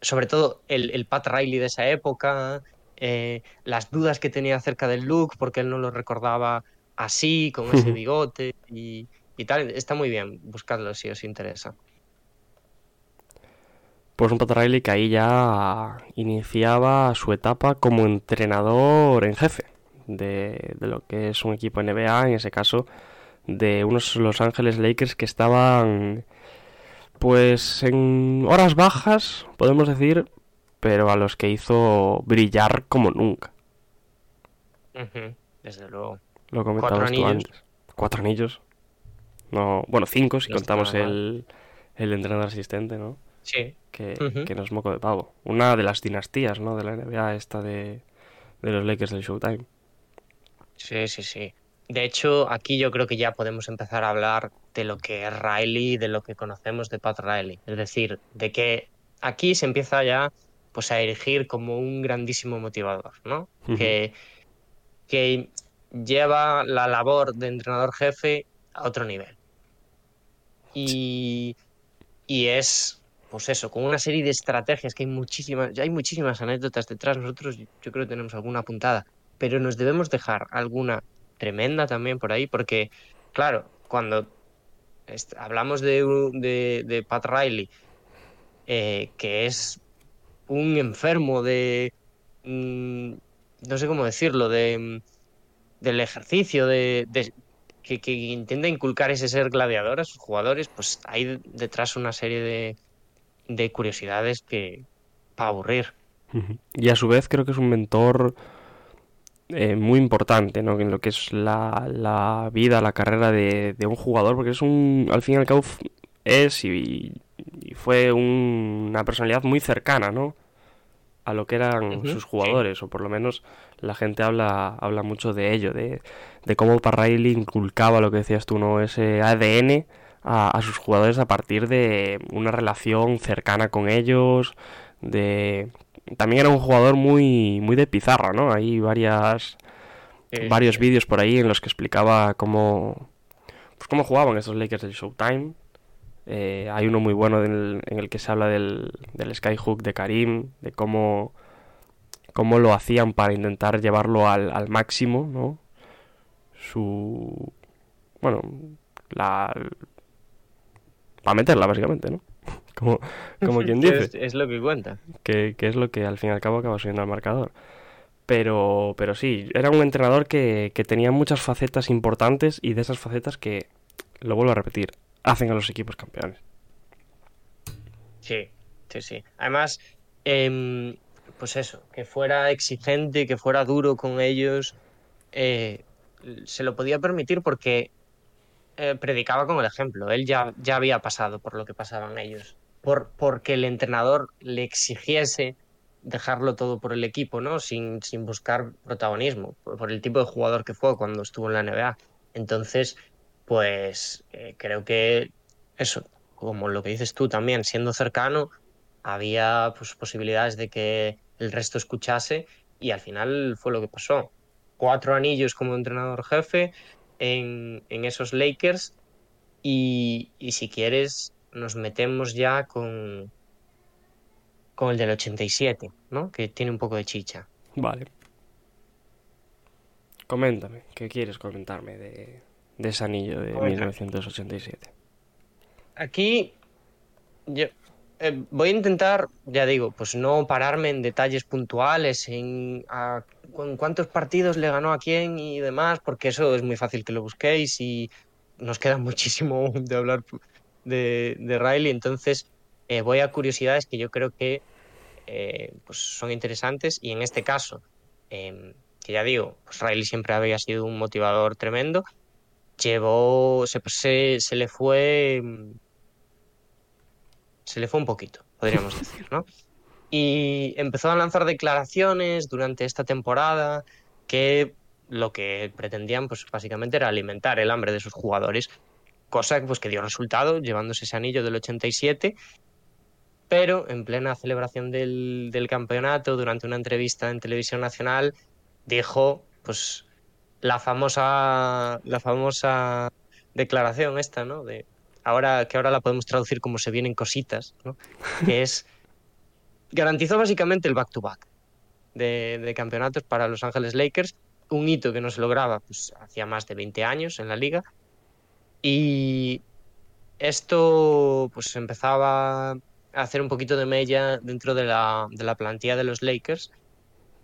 sobre todo el, el Pat Riley de esa época, eh, las dudas que tenía acerca del look, porque él no lo recordaba así, con ese bigote y, y tal. Está muy bien, buscadlo si os interesa. Pues un Pat Riley que ahí ya iniciaba su etapa como entrenador en jefe de, de lo que es un equipo NBA, en ese caso de unos Los Ángeles Lakers que estaban pues en horas bajas, podemos decir, pero a los que hizo brillar como nunca. Desde luego. Lo comentabas Cuatro tú anillos. antes. Cuatro anillos. No, bueno, cinco si No contamos el, el entrenador asistente, ¿no? Sí. Que, Ujú. que no es moco de pavo. Una de las dinastías, ¿no? De la NBA esta de, de los Lakers del Showtime. Sí, sí, sí. De hecho, aquí yo creo que ya podemos empezar a hablar de lo que es Riley, de lo que conocemos de Pat Riley. Es decir, de que aquí se empieza ya pues a erigir como un grandísimo motivador, ¿no? Que, que lleva la labor de entrenador jefe a otro nivel. Y, y es, pues eso, con una serie de estrategias que hay muchísimas, ya hay muchísimas anécdotas detrás. Nosotros yo creo que tenemos alguna apuntada, pero nos debemos dejar alguna tremenda también por ahí, porque, claro, cuando hablamos de, de, de Pat Riley, eh, que es un enfermo de, mm, no sé cómo decirlo, de, mm, del ejercicio, de, que, que intenta inculcar ese ser gladiador a sus jugadores, pues hay detrás una serie de, de curiosidades que para aburrir. Y a su vez creo que es un mentor eh, muy importante, ¿no? En lo que es la, la vida, la carrera de, de un jugador, porque es un, al fin y al cabo, es y, y fue un- una personalidad muy cercana, ¿no? A lo que eran sus sí. jugadores, o por lo menos la gente habla, habla mucho de ello, de, de cómo Parraili inculcaba lo que decías tú, ¿no? Ese ADN a, a sus jugadores a partir de una relación cercana con ellos, de también era un jugador muy muy de pizarra, ¿no? Hay varias Sí, varios vídeos por ahí en los que explicaba cómo pues cómo jugaban estos Lakers del Showtime. Eh, hay uno muy bueno del- en el que se habla del, del skyhook de Karim, de cómo cómo lo hacían para intentar llevarlo al, al máximo, ¿no? Su bueno, la para meterla básicamente, ¿no? (laughs) Como, como quien dice Es, es lo que cuenta. que, que es lo que al fin y al cabo acaba subiendo al marcador. Pero, pero sí, era un entrenador que, que tenía muchas facetas importantes y de esas facetas que, lo vuelvo a repetir, hacen a los equipos campeones. Sí, sí, sí. Además, em, pues eso, que fuera exigente, que fuera duro con ellos, eh, se lo podía permitir porque eh, predicaba con el ejemplo. Él ya, ya había pasado por lo que pasaban ellos. Por, porque el entrenador le exigiese dejarlo todo por el equipo, ¿no? Sin, sin buscar protagonismo, por, el tipo de jugador que fue cuando estuvo en la NBA. Entonces, pues eh, creo que eso, como lo que dices tú también, siendo cercano, había pues, posibilidades de que el resto escuchase y al final fue lo que pasó. Cuatro anillos como entrenador jefe en, en esos Lakers y, y si quieres nos metemos ya con, con el del 87, ¿no? Que tiene un poco de chicha. Vale. Coméntame, ¿qué quieres comentarme de, de ese anillo de Comenta. 1987? Aquí yo eh, voy a intentar, ya digo, pues no pararme en detalles puntuales, en, a- en cuántos partidos le ganó a quién y demás, porque eso es muy fácil que lo busquéis y nos queda (laughs) muchísimo de hablar de, de Riley. Entonces eh, voy a curiosidades que yo creo que eh, pues son interesantes y en este caso, em, que ya digo, pues Riley siempre había sido un motivador tremendo. Llevó, se, se, se le fue em, se le fue un poquito, podríamos (laughs) decir, ¿no? Y empezó a lanzar declaraciones durante esta temporada que lo que pretendían, pues básicamente era alimentar el hambre de sus jugadores, cosa pues, que dio resultado, llevándose ese anillo del 87, pero en plena celebración del, del campeonato, durante una entrevista en televisión nacional, dijo, pues, la famosa, la famosa declaración esta, ¿no? De, ahora que ahora la podemos traducir como se vienen cositas, ¿no? (laughs) Que es garantizó básicamente el back-to-back de, de campeonatos para Los Ángeles Lakers, un hito que no se lograba pues, hacía más de 20 años en la liga. Y esto pues empezaba a hacer un poquito de mella dentro de la, de la plantilla de los Lakers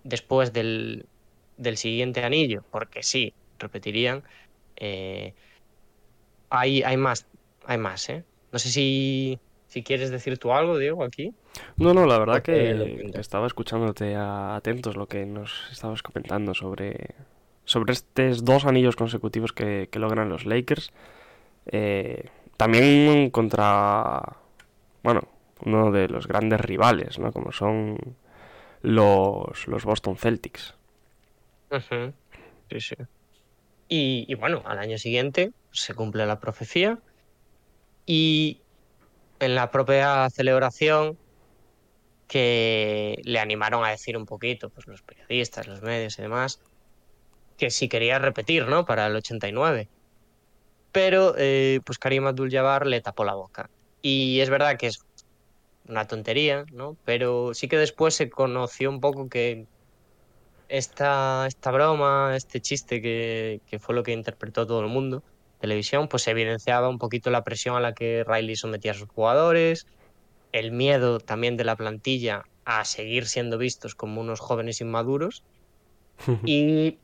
después del, del siguiente anillo, porque sí, repetirían, eh, hay, hay más, hay más, ¿eh? No sé si, si quieres decir tú algo, Diego, aquí. No, no, la verdad que estaba escuchándote a- atentos lo que nos estabas comentando sobre, sobre estos dos anillos consecutivos que, que logran los Lakers. Eh, también contra, bueno, uno de los grandes rivales, ¿no? Como son los, los Boston Celtics. Sí, sí. Y, y bueno, al año siguiente se cumple la profecía y en la propia celebración que le animaron a decir un poquito, pues los periodistas, los medios y demás, que si quería repetir, ¿no? Para el 89. Pero eh, pues Karim Abdul-Jabbar le tapó la boca. Y es verdad que es una tontería, ¿no? Pero sí que después se conoció un poco que esta, esta broma, este chiste que, que fue lo que interpretó todo el mundo, televisión, pues evidenciaba un poquito la presión a la que Riley sometía a sus jugadores, el miedo también de la plantilla a seguir siendo vistos como unos jóvenes inmaduros (laughs) y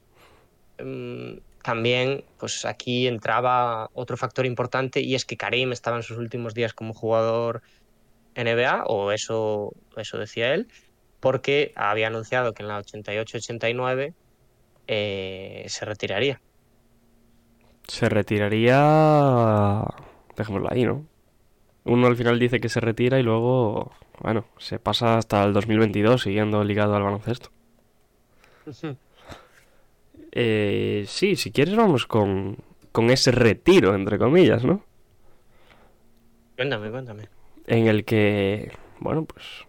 mm, también pues aquí entraba otro factor importante y es que Karim estaba en sus últimos días como jugador NBA o eso, eso decía él porque había anunciado que en la 88-89 eh, se retiraría. Se retiraría... Dejémoslo ahí, ¿no? Uno al final dice que se retira y luego, bueno, se pasa hasta el 2022 siguiendo ligado al baloncesto. Eh, sí, si quieres vamos con, con ese retiro, entre comillas, ¿no? Cuéntame, cuéntame. En el que, bueno, pues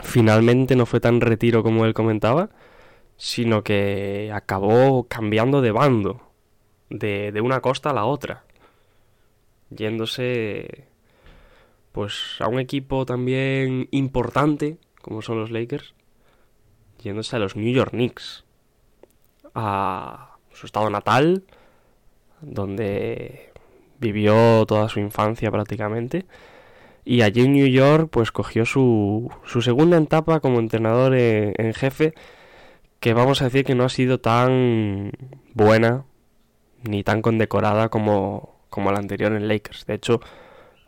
finalmente no fue tan retiro como él comentaba, sino que acabó cambiando de bando, de, de una costa a la otra, yéndose pues a un equipo también importante, como son los Lakers, yéndose a los New York Knicks, a su estado natal, donde vivió toda su infancia prácticamente. Y allí en New York, pues cogió su, su segunda etapa como entrenador en, en jefe, que vamos a decir que no ha sido tan buena ni tan condecorada como, como la anterior en Lakers. De hecho,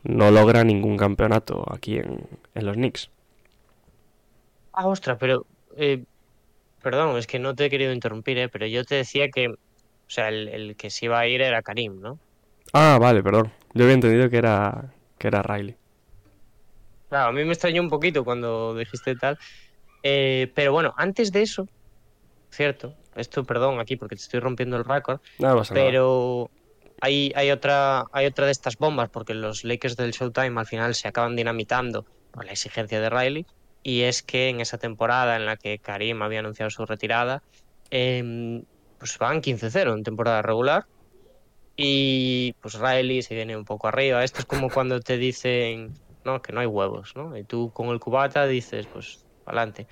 no logra ningún campeonato aquí en, en los Knicks. Ah, ostra, pero eh, perdón, es que no te he querido interrumpir, eh, pero yo te decía que, o sea, el, el que se iba a ir era Karim, ¿no? Ah, vale, perdón. Yo había entendido que era, que era Riley. Claro, a mí me extrañó un poquito cuando dijiste tal. Eh, pero bueno, antes de eso, cierto, esto, perdón, aquí porque te estoy rompiendo el récord, nada. pero hay, hay otra, hay otra de estas bombas porque los Lakers del Showtime al final se acaban dinamitando por la exigencia de Riley. Y es que en esa temporada en la que Karim había anunciado su retirada, em, pues van 15-0 en temporada regular. Y pues Riley se viene un poco arriba. Esto es como cuando te dicen no, que no hay huevos, ¿no? Y tú con el cubata dices, pues, adelante.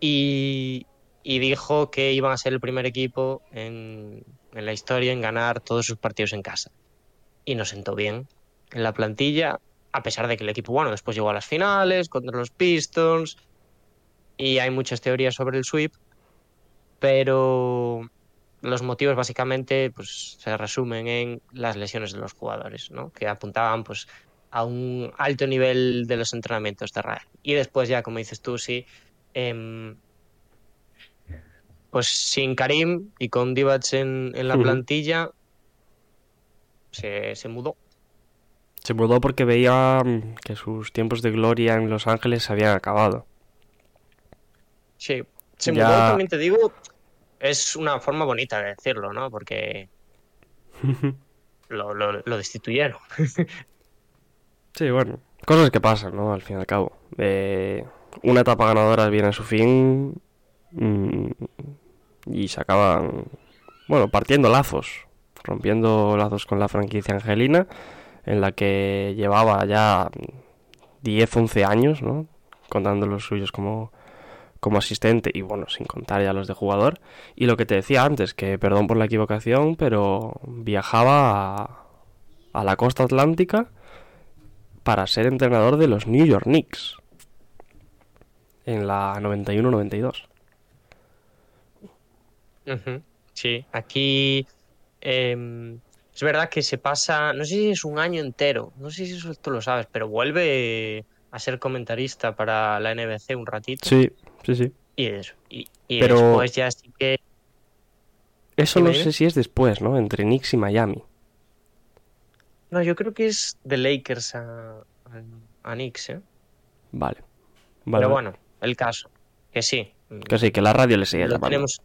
Y, y dijo que iban a ser el primer equipo en, en la historia en ganar todos sus partidos en casa. Y nos sentó bien en la plantilla, a pesar de que el equipo, bueno, después llegó a las finales contra los Pistons. Y hay muchas teorías sobre el sweep, pero los motivos básicamente pues, se resumen en las lesiones de los jugadores, ¿no? que apuntaban pues, a un alto nivel de los entrenamientos de Rael. Y después ya, como dices tú, sí, em, pues sin Karim y con Divac en, en la plantilla, se, se mudó. Se mudó porque veía mm, que sus tiempos de gloria en Los Ángeles se habían acabado. Sí, se Ya- mudó, también te digo, es una forma bonita de decirlo, ¿no? Porque (laughs) lo, lo, lo destituyeron. (laughs) Sí, bueno, cosas que pasan, ¿no? Al fin y al cabo. Eh, una etapa ganadora viene a su fin mm, y se acaban, bueno, partiendo lazos, rompiendo lazos con la franquicia angelina, en la que llevaba ya 10, 11 años, ¿no? contando los suyos como, como asistente y bueno, sin contar ya los de jugador. Y lo que te decía antes, que perdón por la equivocación, pero viajaba a, a la costa atlántica para ser entrenador de los New York Knicks en la 91-92. Sí, aquí em, es verdad que se pasa, no sé si es un año entero, no sé si eso tú lo sabes, pero vuelve a ser comentarista para la NBC un ratito Sí, sí, sí. y eso. Y, y Pero- después ya sí que Eso no sé si es después, ¿no? Entre Knicks y Miami. No, yo creo que es de Lakers a, a, a Knicks, ¿eh? Vale. Vale, Pero bueno, el caso, que sí. Que sí, que la radio le sigue lo llamando. tenemos,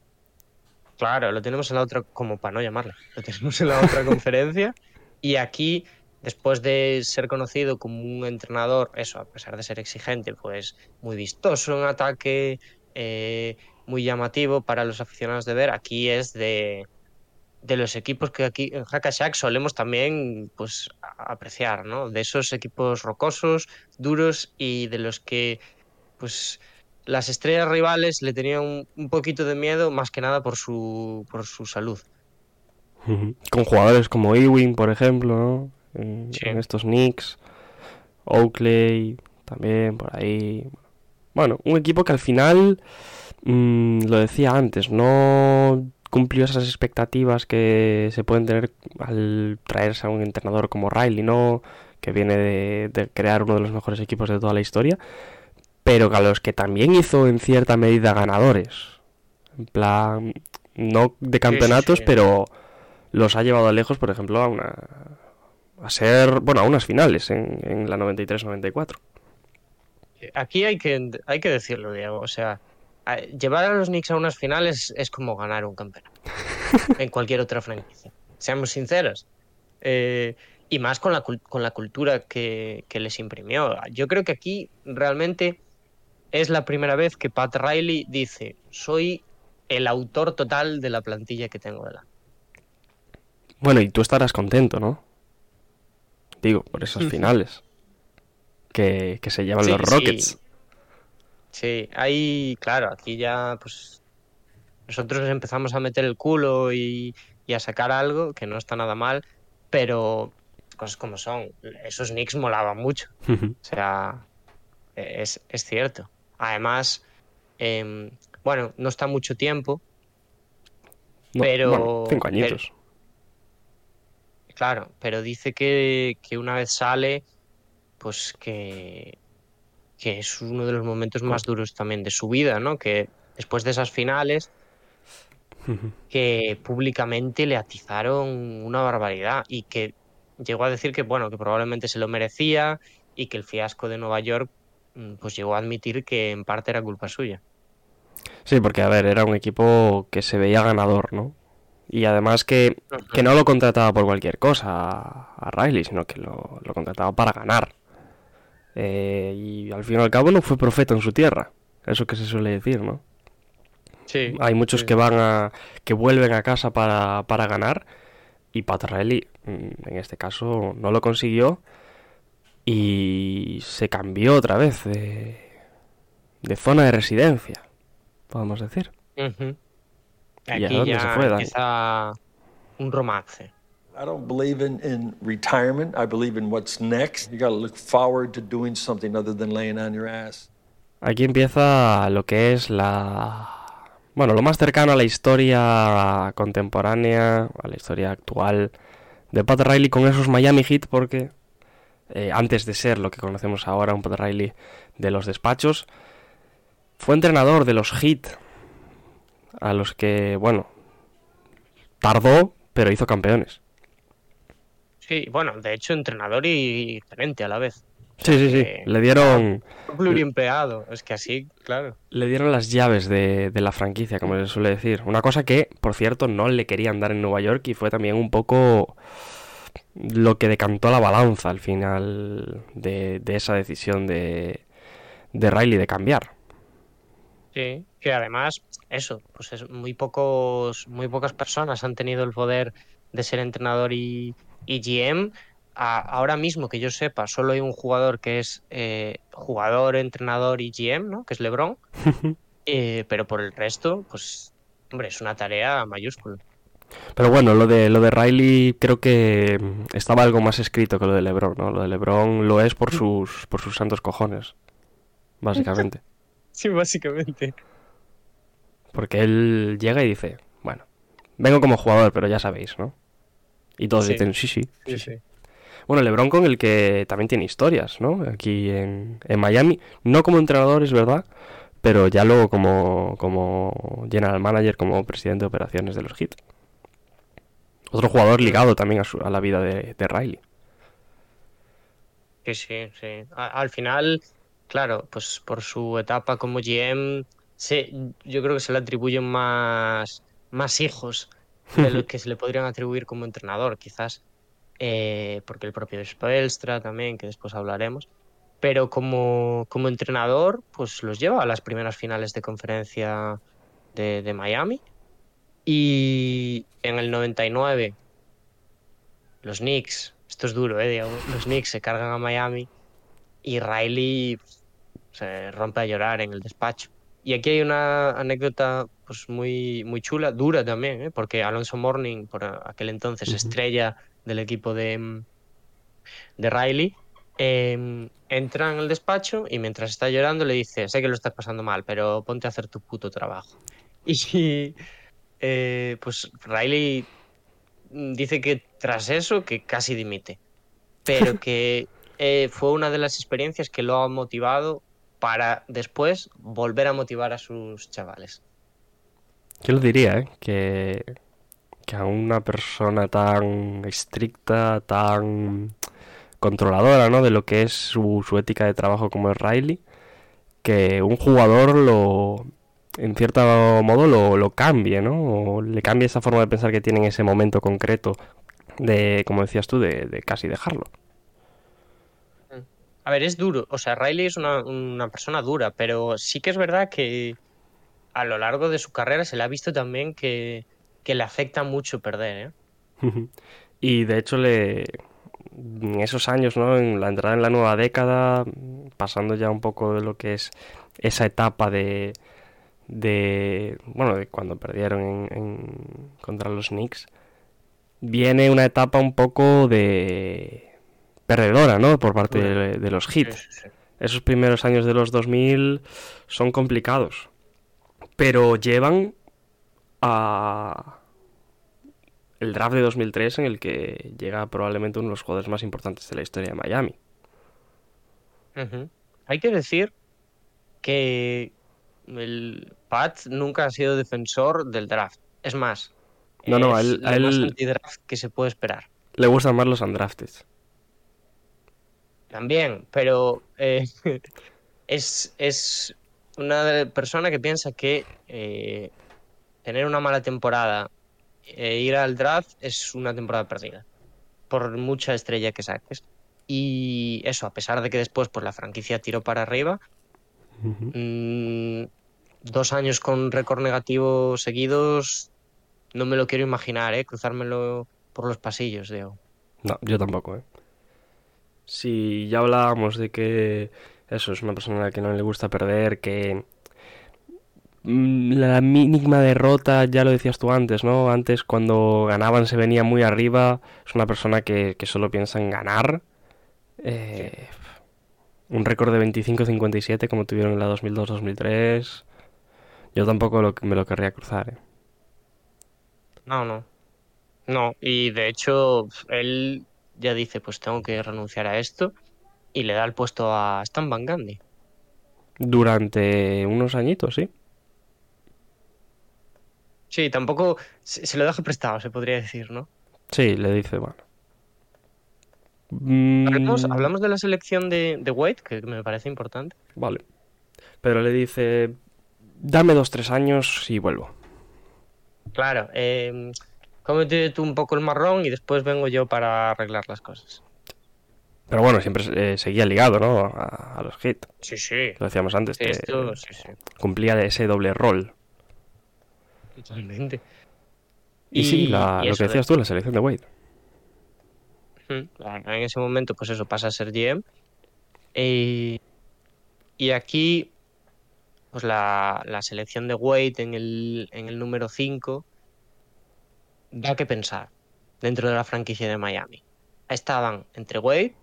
claro, lo tenemos en la otra, como para no llamarla, lo tenemos en la otra (laughs) conferencia y aquí, después de ser conocido como un entrenador, eso, a pesar de ser exigente, pues muy vistoso en ataque, eh, muy llamativo para los aficionados de ver, aquí es de, de los equipos que aquí en Hackashack solemos también pues apreciar, ¿no? De esos equipos rocosos, duros y de los que pues las estrellas rivales le tenían un, un poquito de miedo más que nada por su por su salud. Con jugadores como Ewing, por ejemplo, ¿no? En, Sí. en estos Knicks. Oakley, también, por ahí. Bueno, un equipo que al final, mm, lo decía antes, no cumplió esas expectativas que se pueden tener al traerse a un entrenador como Riley, ¿no? Que viene de, de crear uno de los mejores equipos de toda la historia. Pero a los que también hizo en cierta medida ganadores. En plan, no de campeonatos, sí. pero los ha llevado lejos, por ejemplo, a una a ser, bueno, a unas finales en, en la 93-94. Aquí hay que hay que decirlo, Diego, o sea, a- llevar a los Knicks a unas finales es como ganar un campeonato (laughs) en cualquier otra franquicia. Seamos sinceros. Eh, y más con la, con la cultura que, que les imprimió. Yo creo que aquí realmente es la primera vez que Pat Riley dice, soy el autor total de la plantilla que tengo delante. Bueno, y tú estarás contento, ¿no? Digo, por esas finales. Que, que se llevan Sí, los sí. Rockets. Sí, ahí, claro, aquí ya, pues, nosotros empezamos a meter el culo y, y a sacar algo, que no está nada mal, pero cosas como son, esos Knicks molaban mucho, o sea, es, es cierto. Además, em, bueno, no está mucho tiempo, No, Pero- bueno, cinco añitos. claro, pero dice que, que una vez sale, pues que, que es uno de los momentos más duros también de su vida, ¿no? Que después de esas finales, que públicamente le atizaron una barbaridad y que llegó a decir que bueno que probablemente se lo merecía y que el fiasco de Nueva York pues llegó a admitir que en parte era culpa suya. Sí, porque a ver, era un equipo que se veía ganador, ¿no? Y además que, que no lo contrataba por cualquier cosa a, a Riley, sino que lo, lo contrataba para ganar. Eh, y al fin y al cabo no fue profeta en su tierra. Eso que se suele decir, ¿no? Sí. Hay muchos que van a. que vuelven a casa para, para ganar. Y Pat Riley, mm, en este caso, no lo consiguió. Y se cambió otra vez de, de zona de residencia, podemos decir. Ujú. ¿Y a Aquí dónde ya se fue, Dani? empieza un romance. I don't believe in, in retirement. I believe in what's next. You got to look forward to doing something other than laying on your ass. Aquí empieza lo que es la. Bueno, lo más cercano a la historia contemporánea, a la historia actual de Pat Riley con esos Miami Heat, porque eh, antes de ser lo que conocemos ahora, un Pat Riley de los despachos, fue entrenador de los Heat, a los que, bueno, tardó, pero hizo campeones. Sí, bueno, de hecho entrenador y gerente a la vez. Sí, sí, sí. Le dieron, Pluriempleado, es que así, claro. le dieron las llaves de, de la franquicia, como se suele decir. Una cosa que, por cierto, no le querían dar en Nueva York y fue también un poco lo que decantó la balanza al final de, de esa decisión de, de Riley de cambiar. Sí, que además, eso, pues es muy pocos, muy pocas personas han tenido el poder de ser entrenador y, y GM a- ahora mismo que yo sepa, solo hay un jugador que es eh, jugador, entrenador y GM, ¿no? Que es LeBron. (laughs) Eh, pero por el resto, pues, hombre, es una tarea mayúscula. Pero bueno, lo de lo de Riley creo que mm, estaba algo más escrito que lo de LeBron, ¿no? Lo de LeBron lo es por sus por sus santos cojones, básicamente. (laughs) Sí, básicamente. Porque él llega y dice, bueno, vengo como jugador, pero ya sabéis, ¿no? Y todos Sí. dicen, sí, sí. Sí, sí. Bueno, LeBron con el que también tiene historias, ¿no? Aquí en, en Miami, no como entrenador, es verdad, pero ya luego como, como general manager, como presidente de operaciones de los Heat. Otro jugador ligado también a, su- a la vida de, de Riley. Sí, sí, sí. A- al final, claro, pues por su etapa como GM, se, yo creo que se le atribuyen más, más hijos de lo (laughs) que se le podrían atribuir como entrenador, quizás. Eh, porque el propio Spoelstra también, que después hablaremos. Pero como, como entrenador, pues los lleva a las primeras finales de conferencia de, de Miami. Y en el 99, los Knicks, esto es duro, ¿eh? Diego? Los Knicks se cargan a Miami y Riley se rompe a llorar en el despacho. Y aquí hay una anécdota pues muy, muy chula, dura también, ¿eh? porque Alonso Morning, por aquel entonces estrella del equipo de, de Riley, eh, entra en el despacho y mientras está llorando le dice, sé que lo estás pasando mal, pero ponte a hacer tu puto trabajo. (laughs) Y eh, pues Riley dice que tras eso que casi dimite, pero que (laughs) eh, fue una de las experiencias que lo ha motivado para después volver a motivar a sus chavales. Yo lo diría, ¿eh? Que, que a una persona tan estricta, tan controladora, ¿no? De lo que es su, su ética de trabajo como es Riley, que un jugador lo, en cierto modo, lo, lo cambie, ¿no? O le cambie esa forma de pensar que tiene en ese momento concreto de, como decías tú, de, de casi dejarlo. A ver, es duro. O sea, Riley es una, una persona dura, pero sí que es verdad que a lo largo de su carrera se le ha visto también que, que le afecta mucho perder, ¿eh? (laughs) Y de hecho le en esos años, ¿no? En la entrada en la nueva década, pasando ya un poco de lo que es esa etapa de de bueno, de cuando perdieron en, en- contra los Knicks, viene una etapa un poco de perdedora, ¿no? Por parte de, de los sí. Esos primeros años de los 2000 son complicados, pero llevan a el draft de 2003 en el que llega probablemente uno de los jugadores más importantes de la historia de Miami. Hay que decir que el Pat nunca ha sido defensor del draft. Es más, No, no, a es él- a más él- anti-draft que se puede esperar. Le gustan más los undrafted. También, pero eh, (laughs) es, es una persona que piensa que eh, tener una mala temporada e ir al draft es una temporada perdida, por mucha estrella que saques. Y eso, a pesar de que después pues, la franquicia tiró para arriba, dos años con récord negativo seguidos, no me lo quiero imaginar, ¿eh? cruzármelo por los pasillos, digo. No, yo tampoco, ¿eh? Si ya hablábamos de que eso es una persona a la que no le gusta perder, que mm, la mínima derrota, ya lo decías tú antes, ¿no? Antes cuando ganaban se venía muy arriba, es una persona que, que solo piensa en ganar. Eh, Un récord de 25-57 como tuvieron en la 2002-2003. Yo tampoco lo, me lo querría cruzar, ¿eh? No, no. No, y de hecho él ya dice, pues tengo que renunciar a esto y le da el puesto a Stan Van Gundy. Durante unos añitos, sí. Sí, tampoco se, se lo deja prestado, se podría decir, ¿no? Sí, le dice, bueno. Mm, Hablamos, hablamos de la selección de, de Wade, que me parece importante. Vale. Pero le dice, dame dos, tres años y vuelvo. Claro, eh, cómete tú un poco el marrón y después vengo yo para arreglar las cosas. Pero bueno, siempre eh, seguía ligado, ¿no? A, a los hits. Sí, sí. Lo decíamos antes, que Esto, sí, sí, cumplía ese doble rol. totalmente. Y, sí, la- y lo que de- decías tú, la selección de Wade. En ese momento, pues eso pasa a ser GM. Eh, y aquí, pues la, la selección de Wade en el, en el número 5 da que pensar dentro de la franquicia de Miami. Estaban entre Wade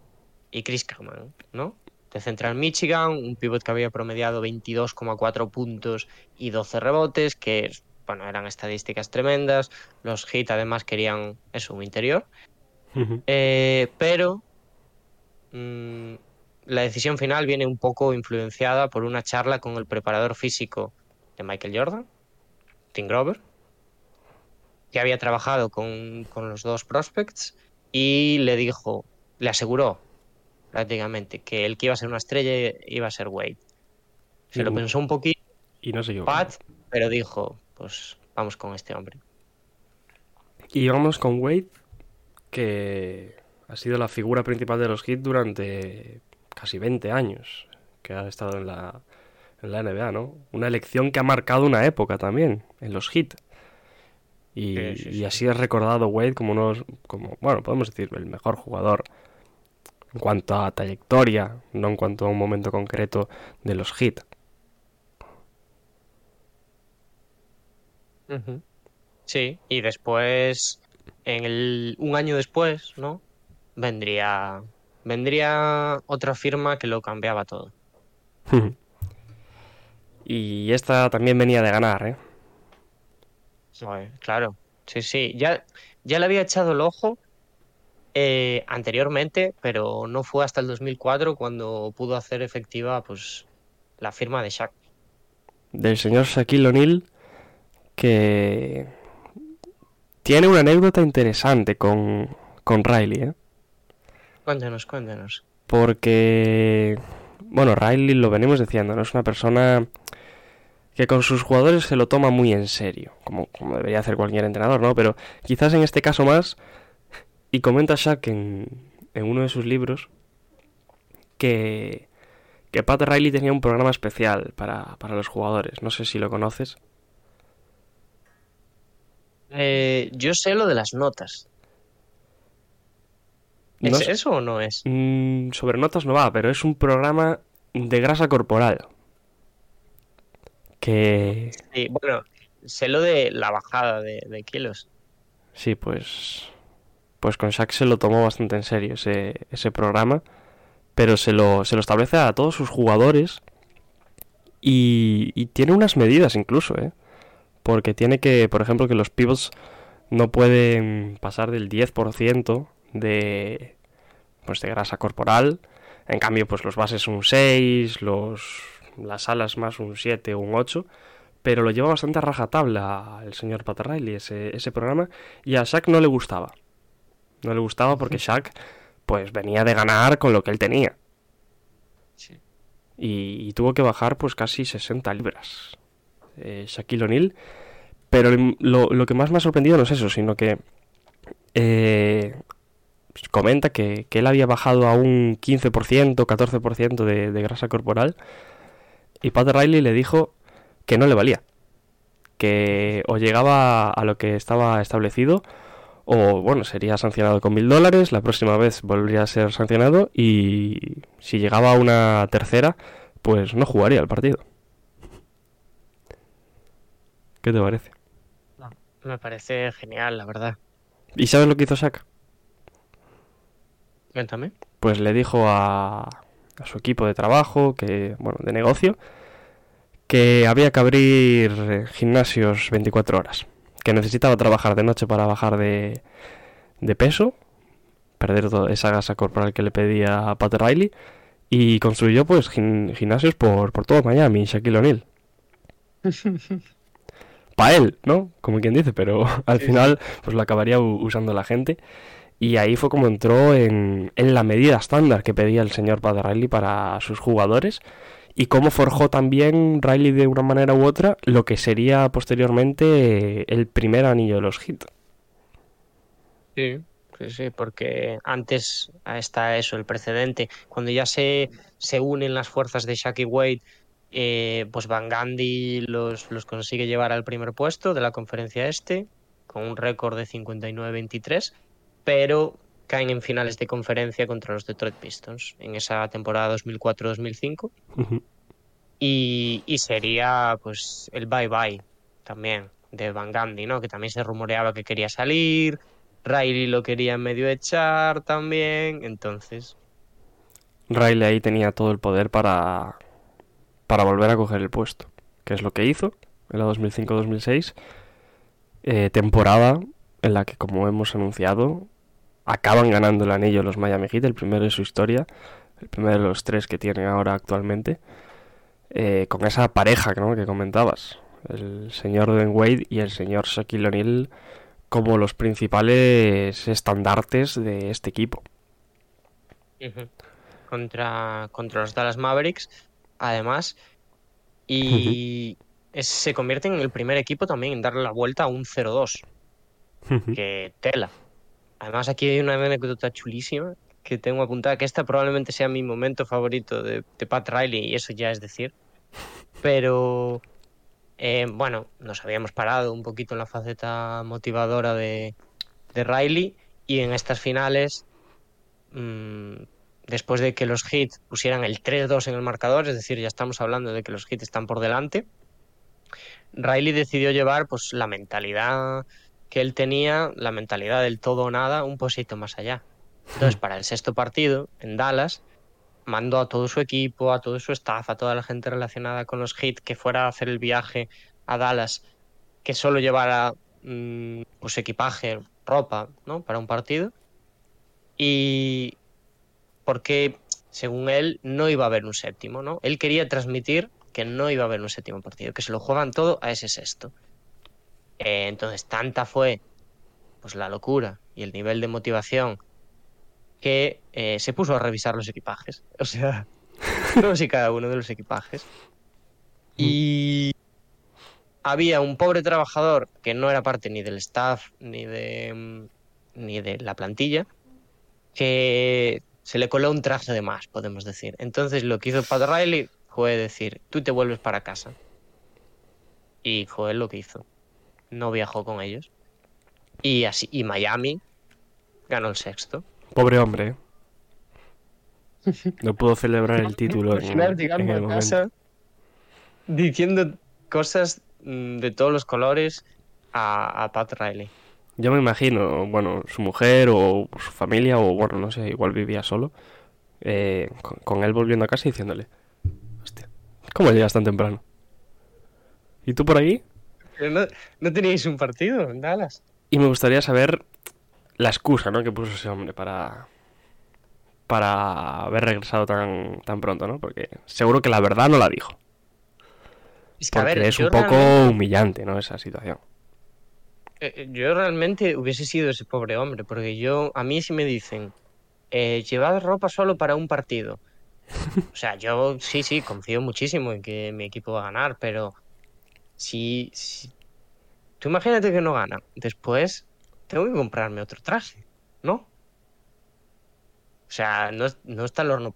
y Chris Kaman, ¿no? De Central Michigan, un pivot que había promediado 22,4 puntos y 12 rebotes, que bueno, eran estadísticas tremendas. Los Heat además querían eso, un interior. Eh, pero mm, la decisión final viene un poco influenciada por una charla con el preparador físico de Michael Jordan, Tim Grover, que había trabajado con, con los dos prospects y le dijo, le aseguró prácticamente que el que iba a ser una estrella iba a ser Wade. Se lo pensó un poquito Y no sé yo. Pat, pero dijo, pues vamos con este hombre. Y vamos con Wade, que ha sido la figura principal de los Heat durante casi 20 años, que ha estado en la, en la NBA, ¿no? Una elección que ha marcado una época también en los Heat. Y, Sí, sí, y sí. así es recordado Wade como uno, como, bueno, podemos decir, el mejor jugador en cuanto a trayectoria, no en cuanto a un momento concreto de los Heat. Sí, y después, en el, un año después, ¿no? Vendría, vendría otra firma que lo cambiaba todo. y esta también venía de ganar, ¿eh? Claro, sí, sí. Ya, ya le había echado el ojo eh, anteriormente, pero no fue hasta el 2004 cuando pudo hacer efectiva pues, la firma de Shaq. del señor Shaquille O'Neal que tiene una anécdota interesante con, con Riley, ¿eh? Cuéntanos, cuéntanos. Porque, bueno, Riley lo venimos diciendo, ¿no? Es una persona que con sus jugadores se lo toma muy en serio, como, como debería hacer cualquier entrenador, ¿no? Pero quizás en este caso más, y comenta Shaq en, en uno de sus libros, que, que Pat Riley tenía un programa especial para, para los jugadores. No sé si lo conoces. Eh, yo sé lo de las notas. ¿Es No eso o no es? Mm, sobre notas no va, pero es un programa de grasa corporal. Que Sí, bueno, sé lo de la bajada de, de kilos. sí, pues. Pues con Shaq se lo tomó bastante en serio ese, ese programa. Pero se lo, se lo establece a todos sus jugadores. Y, y tiene unas medidas incluso, ¿eh? Porque tiene que, por ejemplo, que los pivots no pueden pasar del 10% de, pues, de grasa corporal. En cambio, pues los bases un 6, los, las alas más un 7 o un 8. Pero lo lleva bastante a rajatabla el señor Pat Riley, ese, ese programa. Y a Shaq no le gustaba. No le gustaba porque Shaq pues venía de ganar con lo que él tenía. Sí. Y, y tuvo que bajar pues casi 60 libras. Eh, Shaquille O'Neal. Pero lo, lo que más me ha sorprendido no es eso, sino que eh, comenta que, que él había bajado a un 15%, 14% de, de grasa corporal. Y Pat Riley le dijo que no le valía. Que o llegaba a lo que estaba establecido o bueno, sería sancionado con mil dólares, la próxima vez volvería a ser sancionado y si llegaba a una tercera, pues no jugaría el partido. ¿Qué te parece? Me parece genial, la verdad. ¿Y sabes lo que hizo Shaq? Cuéntame. Pues le dijo a, a su equipo de trabajo, que bueno, de negocio, que había que abrir eh, gimnasios 24 horas, que necesitaba trabajar de noche para bajar de, de peso, perder toda esa grasa corporal que le pedía a Pat Riley, y construyó pues gim- gimnasios por, por todo Miami, Shaquille O'Neal. (laughs) Para él, ¿no? Como quien dice, pero (laughs) al final pues lo acabaría usando la gente. Y ahí fue como entró en, en la medida estándar que pedía el señor Pat Riley para sus jugadores y cómo forjó también Riley de una manera u otra lo que sería posteriormente el primer anillo de los Heat. Sí, sí, sí, porque antes está eso, el precedente. Cuando ya se, se unen las fuerzas de Shaq y Wade, eh, pues Van Gundy los, los consigue llevar al primer puesto de la conferencia este, con un récord de 59-23, pero caen en finales de conferencia contra los Detroit Pistons en esa temporada 2004-2005. y, y, sería pues el bye bye también de Van Gandhi, ¿no? Que también se rumoreaba que quería salir, Riley lo quería medio echar también, entonces... Riley ahí tenía todo el poder para, para volver a coger el puesto, que es lo que hizo en la 2005-2006, eh, temporada en la que, como hemos anunciado, acaban ganando el anillo los Miami Heat, el primero de su historia, el primero de los tres que tienen ahora actualmente, eh, con esa pareja ¿no? que comentabas, el señor Dwayne Wade y el señor Shaquille O'Neal como los principales estandartes de este equipo. contra, contra los Dallas Mavericks, además, y se convierte en el primer equipo también en darle la vuelta a un 0-2, que tela. Además, aquí hay una anécdota chulísima que tengo apuntada, que esta probablemente sea mi momento favorito de, Pat Riley, y eso ya es decir. Pero, eh, bueno, nos habíamos parado un poquito en la faceta motivadora de, Riley, y en estas finales, mm, después de que los Heat pusieran el 3-2 en el marcador, es decir, ya estamos hablando de que los Heat están por delante, Riley decidió llevar pues la mentalidad que él tenía la mentalidad del todo o nada un poquito más allá. Entonces, para el sexto partido, en Dallas, mandó a todo su equipo, a todo su staff, a toda la gente relacionada con los hits que fuera a hacer el viaje a Dallas, que solo llevara mm, pues equipaje, ropa, ¿no? Para un partido. Y porque, según él, no iba a haber un séptimo, ¿no? Él quería transmitir que no iba a haber un séptimo partido, que se lo juegan todo a ese sexto. Eh, entonces, tanta fue pues la locura y el nivel de motivación que eh, se puso a revisar los equipajes. (laughs) O sea, todos y cada uno de los equipajes. Y había un pobre trabajador que no era parte ni del staff ni de, ni de la plantilla, que se le coló un traje de más, podemos decir. Entonces lo que hizo Pat Riley fue decir, tú te vuelves para casa. Y fue lo que hizo no viajó con ellos. Y así, y Miami ganó el sexto. Pobre hombre. No pudo celebrar el (laughs) título. en, el casa diciendo cosas mm, de todos los colores a, Pat Riley. Yo me imagino, bueno, su mujer o su familia, o bueno, no sé, igual vivía solo, eh, con, él volviendo a casa y diciéndole, hostia, ¿cómo llegas tan temprano? ¿Y tú por no, no teníais un partido en Dallas. Y me gustaría saber la excusa, ¿no? Que puso ese hombre para para haber regresado tan, tan pronto, ¿no? Porque seguro que la verdad no la dijo. Es que, a ver, es un poco humillante, ¿no? Esa situación. Eh, eh, yo realmente hubiese sido ese pobre hombre, porque yo, a mí si me dicen, eh, llevad ropa solo para un partido. (laughs) O sea, yo sí, sí, confío muchísimo en que mi equipo va a ganar, pero si, Tú imagínate que no gana. Después tengo que comprarme otro traje, ¿no? O sea, no, no está el horno.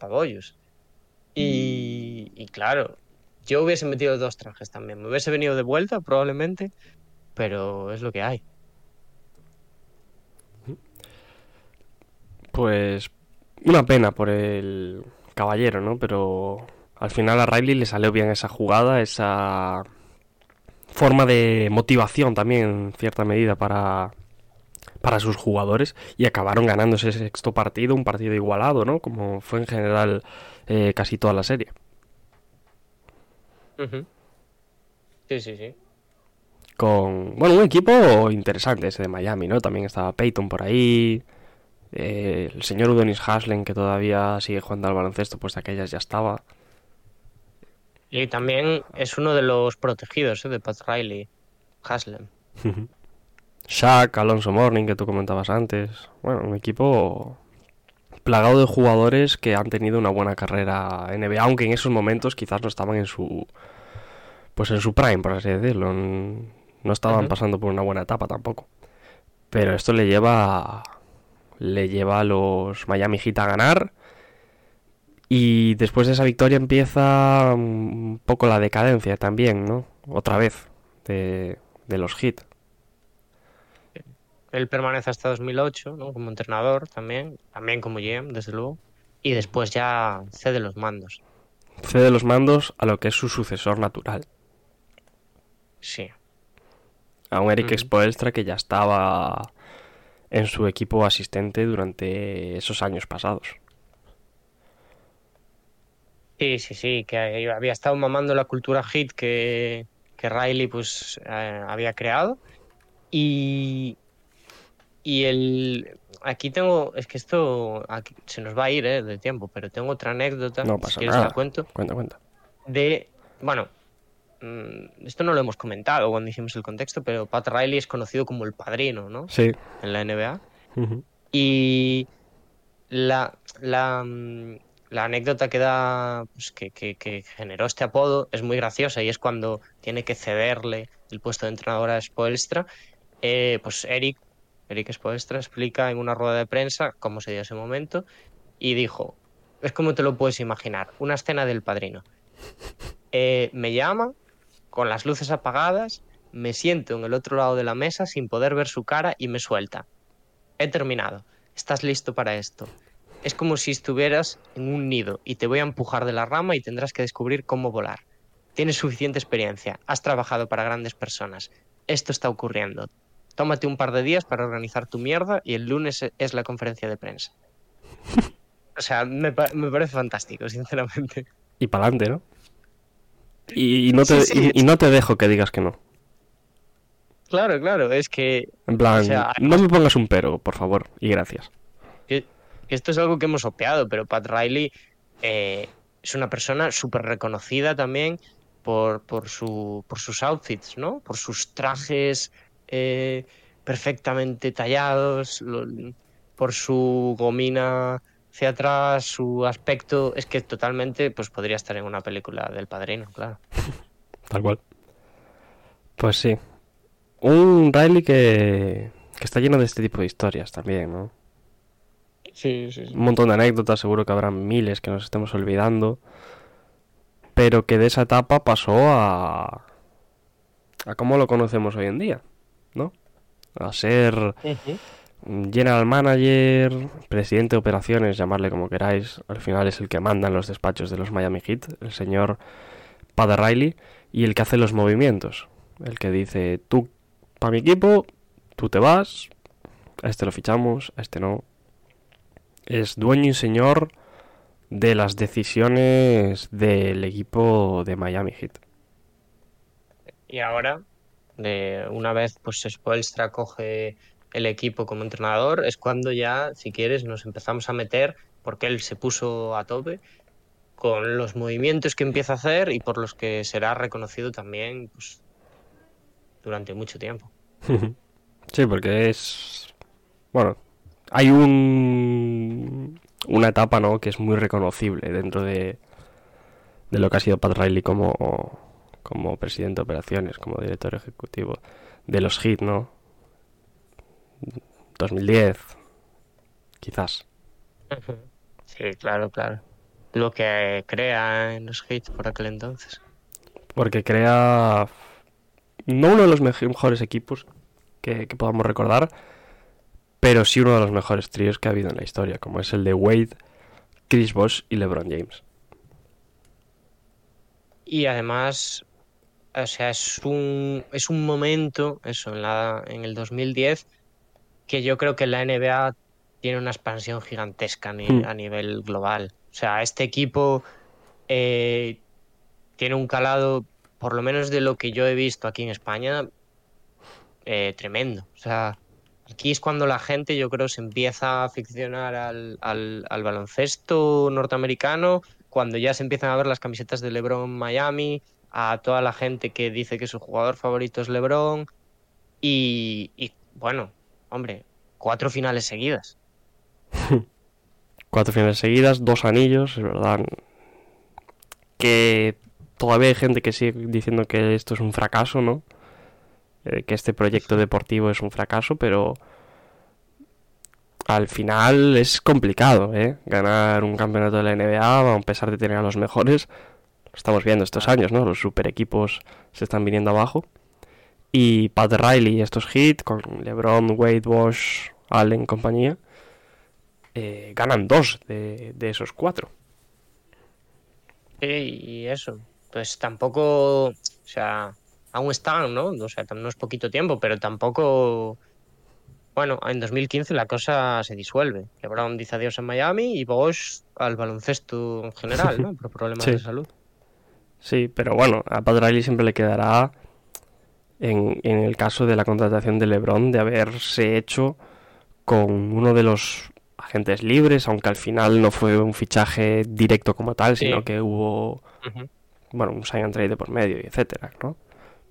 Y, y claro, yo hubiese metido dos trajes también. Me hubiese venido de vuelta, probablemente, pero es lo que hay. Pues una pena por el caballero, ¿no? Pero al final a Riley le salió bien esa jugada, esa forma de motivación también en cierta medida para, para sus jugadores y acabaron ganando ese sexto partido, un partido igualado, ¿no? Como fue en general eh, casi toda la serie. Sí, sí, sí. Con, bueno, un equipo interesante ese de Miami, ¿no? También estaba Peyton por ahí. Eh, el señor Udonis Haslen, que todavía sigue jugando al baloncesto, pues de aquellas ya estaba. Y también es uno de los protegidos ¿eh? de Pat Riley, Haslem. Shaq, Alonso Morning, que tú comentabas antes. Bueno, un equipo plagado de jugadores que han tenido una buena carrera en NBA, aunque en esos momentos quizás no estaban en su pues en su prime, por así decirlo. No estaban pasando por una buena etapa tampoco. Pero esto le lleva le lleva a los Miami Heat a ganar y después de esa victoria empieza un poco la decadencia también, ¿no? Otra vez, de, los hits. él permanece hasta 2008, ¿no? Como entrenador también, también como GM, desde luego, y después ya cede los mandos. Cede los mandos a lo que es su sucesor natural, Sí. a un Eric Ujú. Spoelstra que ya estaba en su equipo asistente durante esos años pasados. Sí, sí, sí, que había estado mamando la cultura hit que, que Riley pues eh, había creado. Y, y el aquí tengo, es que esto aquí se nos va a ir eh, de tiempo, pero tengo otra anécdota, No si pasa quieres nada. la cuento, Cuenta, cuenta. de, bueno, mm, esto no lo hemos comentado cuando hicimos el contexto, pero Pat Riley es conocido como el padrino, ¿no? Sí. En la NBA. Y la, la, mm, la anécdota que da, pues, que, generó este apodo es muy graciosa y es cuando tiene que cederle el puesto de entrenador a Spoelstra. eh, pues Eric, Eric Spoelstra explica en una rueda de prensa cómo se dio ese momento y dijo, es como te lo puedes imaginar, una escena del padrino. Eh, me llama con las luces apagadas, me siento en el otro lado de la mesa sin poder ver su cara y me suelta. He terminado. ¿Estás listo para esto? Es como si estuvieras en un nido y te voy a empujar de la rama y tendrás que descubrir cómo volar. Tienes suficiente experiencia, has trabajado para grandes personas. Esto está ocurriendo. Tómate un par de días para organizar tu mierda y el lunes e- es la conferencia de prensa. O sea, me, pa- me parece fantástico, sinceramente. Y para adelante, ¿no? Y, y no te, Sí, sí. y- y no te dejo que digas que no. Claro, claro, es que En plan, O sea, no me pongas un pero, por favor, y gracias. Que, esto es algo que hemos obviado, pero Pat Riley eh, es una persona súper reconocida también por, por, su, por sus outfits, ¿no? Por sus trajes eh, perfectamente tallados, por su gomina hacia atrás, su aspecto. Es que totalmente pues podría estar en una película del padrino, claro. (laughs) Tal cual. Pues sí. Un Riley que, que está lleno de este tipo de historias también, ¿no? Sí, sí, sí. Un montón de anécdotas, seguro que habrán miles que nos estemos olvidando. Pero que de esa etapa pasó a. a cómo lo conocemos hoy en día, ¿no? A ser general manager, presidente de operaciones, llamarle como queráis. Al final es el que manda en los despachos de los Miami Heat, el señor Pat Riley, y el que hace los movimientos. El que dice, tú para mi equipo, tú te vas, a este lo fichamos, a este no. Es dueño y señor de las decisiones del equipo de Miami Heat. Y ahora, de una vez pues Spoelstra coge el equipo como entrenador, es cuando ya, si quieres, nos empezamos a meter, porque él se puso a tope con los movimientos que empieza a hacer y por los que será reconocido también pues, durante mucho tiempo. (laughs) Sí, porque es. Bueno, hay un. Una etapa, ¿no? Que es muy reconocible dentro de. De lo que ha sido Pat Riley como. Como presidente de operaciones, como director ejecutivo de los Heat, ¿no? 2010. Quizás. Sí, claro, claro. Lo que crea en los hits por aquel entonces. Porque crea. No uno de los mejo- mejores equipos que, que podamos recordar, pero sí uno de los mejores tríos que ha habido en la historia, como es el de Wade, Chris Bosh y LeBron James. Y además, o sea, es un, es un momento, eso, en, la, en el 2010, que yo creo que la NBA tiene una expansión gigantesca ni- Hmm. a nivel global. O sea, este equipo eh, tiene un calado, por lo menos de lo que yo he visto aquí en España, eh, tremendo. O sea, aquí es cuando la gente, yo creo, se empieza a aficionar al, al- al baloncesto norteamericano, cuando ya se empiezan a ver las camisetas de LeBron Miami, a toda la gente que dice que su jugador favorito es LeBron, y, y, bueno, hombre, cuatro finales seguidas. (laughs) Cuatro finales seguidas, dos anillos, es verdad. Que todavía hay gente que sigue diciendo que esto es un fracaso, ¿no? Eh, que este proyecto deportivo es un fracaso, pero al final es complicado, ¿eh? Ganar un campeonato de la NBA, a pesar de tener a los mejores. Lo estamos viendo estos años, ¿no? Los super equipos se están viniendo abajo. Y Pat Riley y estos hits con LeBron, Wade, Wash, Allen compañía eh, ganan dos de, de esos cuatro. Sí, y eso. Pues tampoco, o sea, aún están, ¿no? O sea, no es poquito tiempo, pero tampoco. Bueno, en 2015 la cosa se disuelve. LeBron dice adiós en Miami y Bosch al baloncesto en general, ¿no? (laughs) Por problemas Sí. de salud. Sí, pero bueno, a Pat Riley siempre le quedará en, en el caso de la contratación de LeBron de haberse hecho con uno de los agentes libres, aunque al final no fue un fichaje directo como tal, Sí. sino que hubo bueno, un sign and trade de por medio y etcétera, ¿no?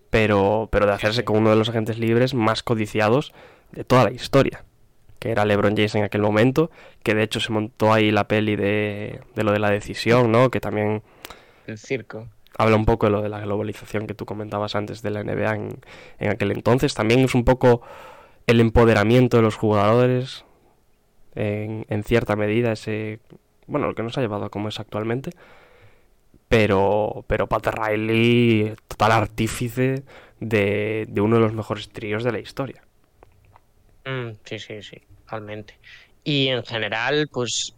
Pero, pero de hacerse con uno de los agentes libres más codiciados de toda la historia, que era LeBron James en aquel momento, que de hecho se montó ahí la peli de, de lo de la decisión, ¿no? Que también El circo. habla un poco de lo de la globalización que tú comentabas antes de la NBA en, en aquel entonces. También es un poco el empoderamiento de los jugadores en, en cierta medida, ese bueno, lo que nos ha llevado a como es actualmente. Pero, pero Pat Riley, total artífice de, de uno de los mejores tríos de la historia. Mm, sí, sí, sí, totalmente. Y en general, pues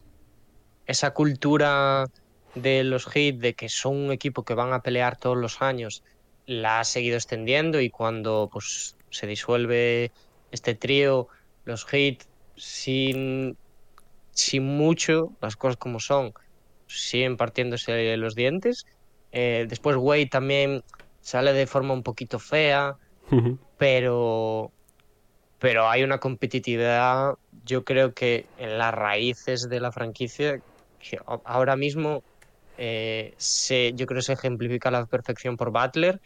esa cultura de los Heat de que son un equipo que van a pelear todos los años, la ha seguido extendiendo y cuando pues se disuelve este trío, los Heat sin, sin mucho, las cosas como son, siguen partiéndose los dientes. Eh, después Wade también sale de forma un poquito fea, pero pero hay una competitividad, yo creo que en las raíces de la franquicia, que ahora mismo eh, se, yo creo que se ejemplifica a la perfección por Butler,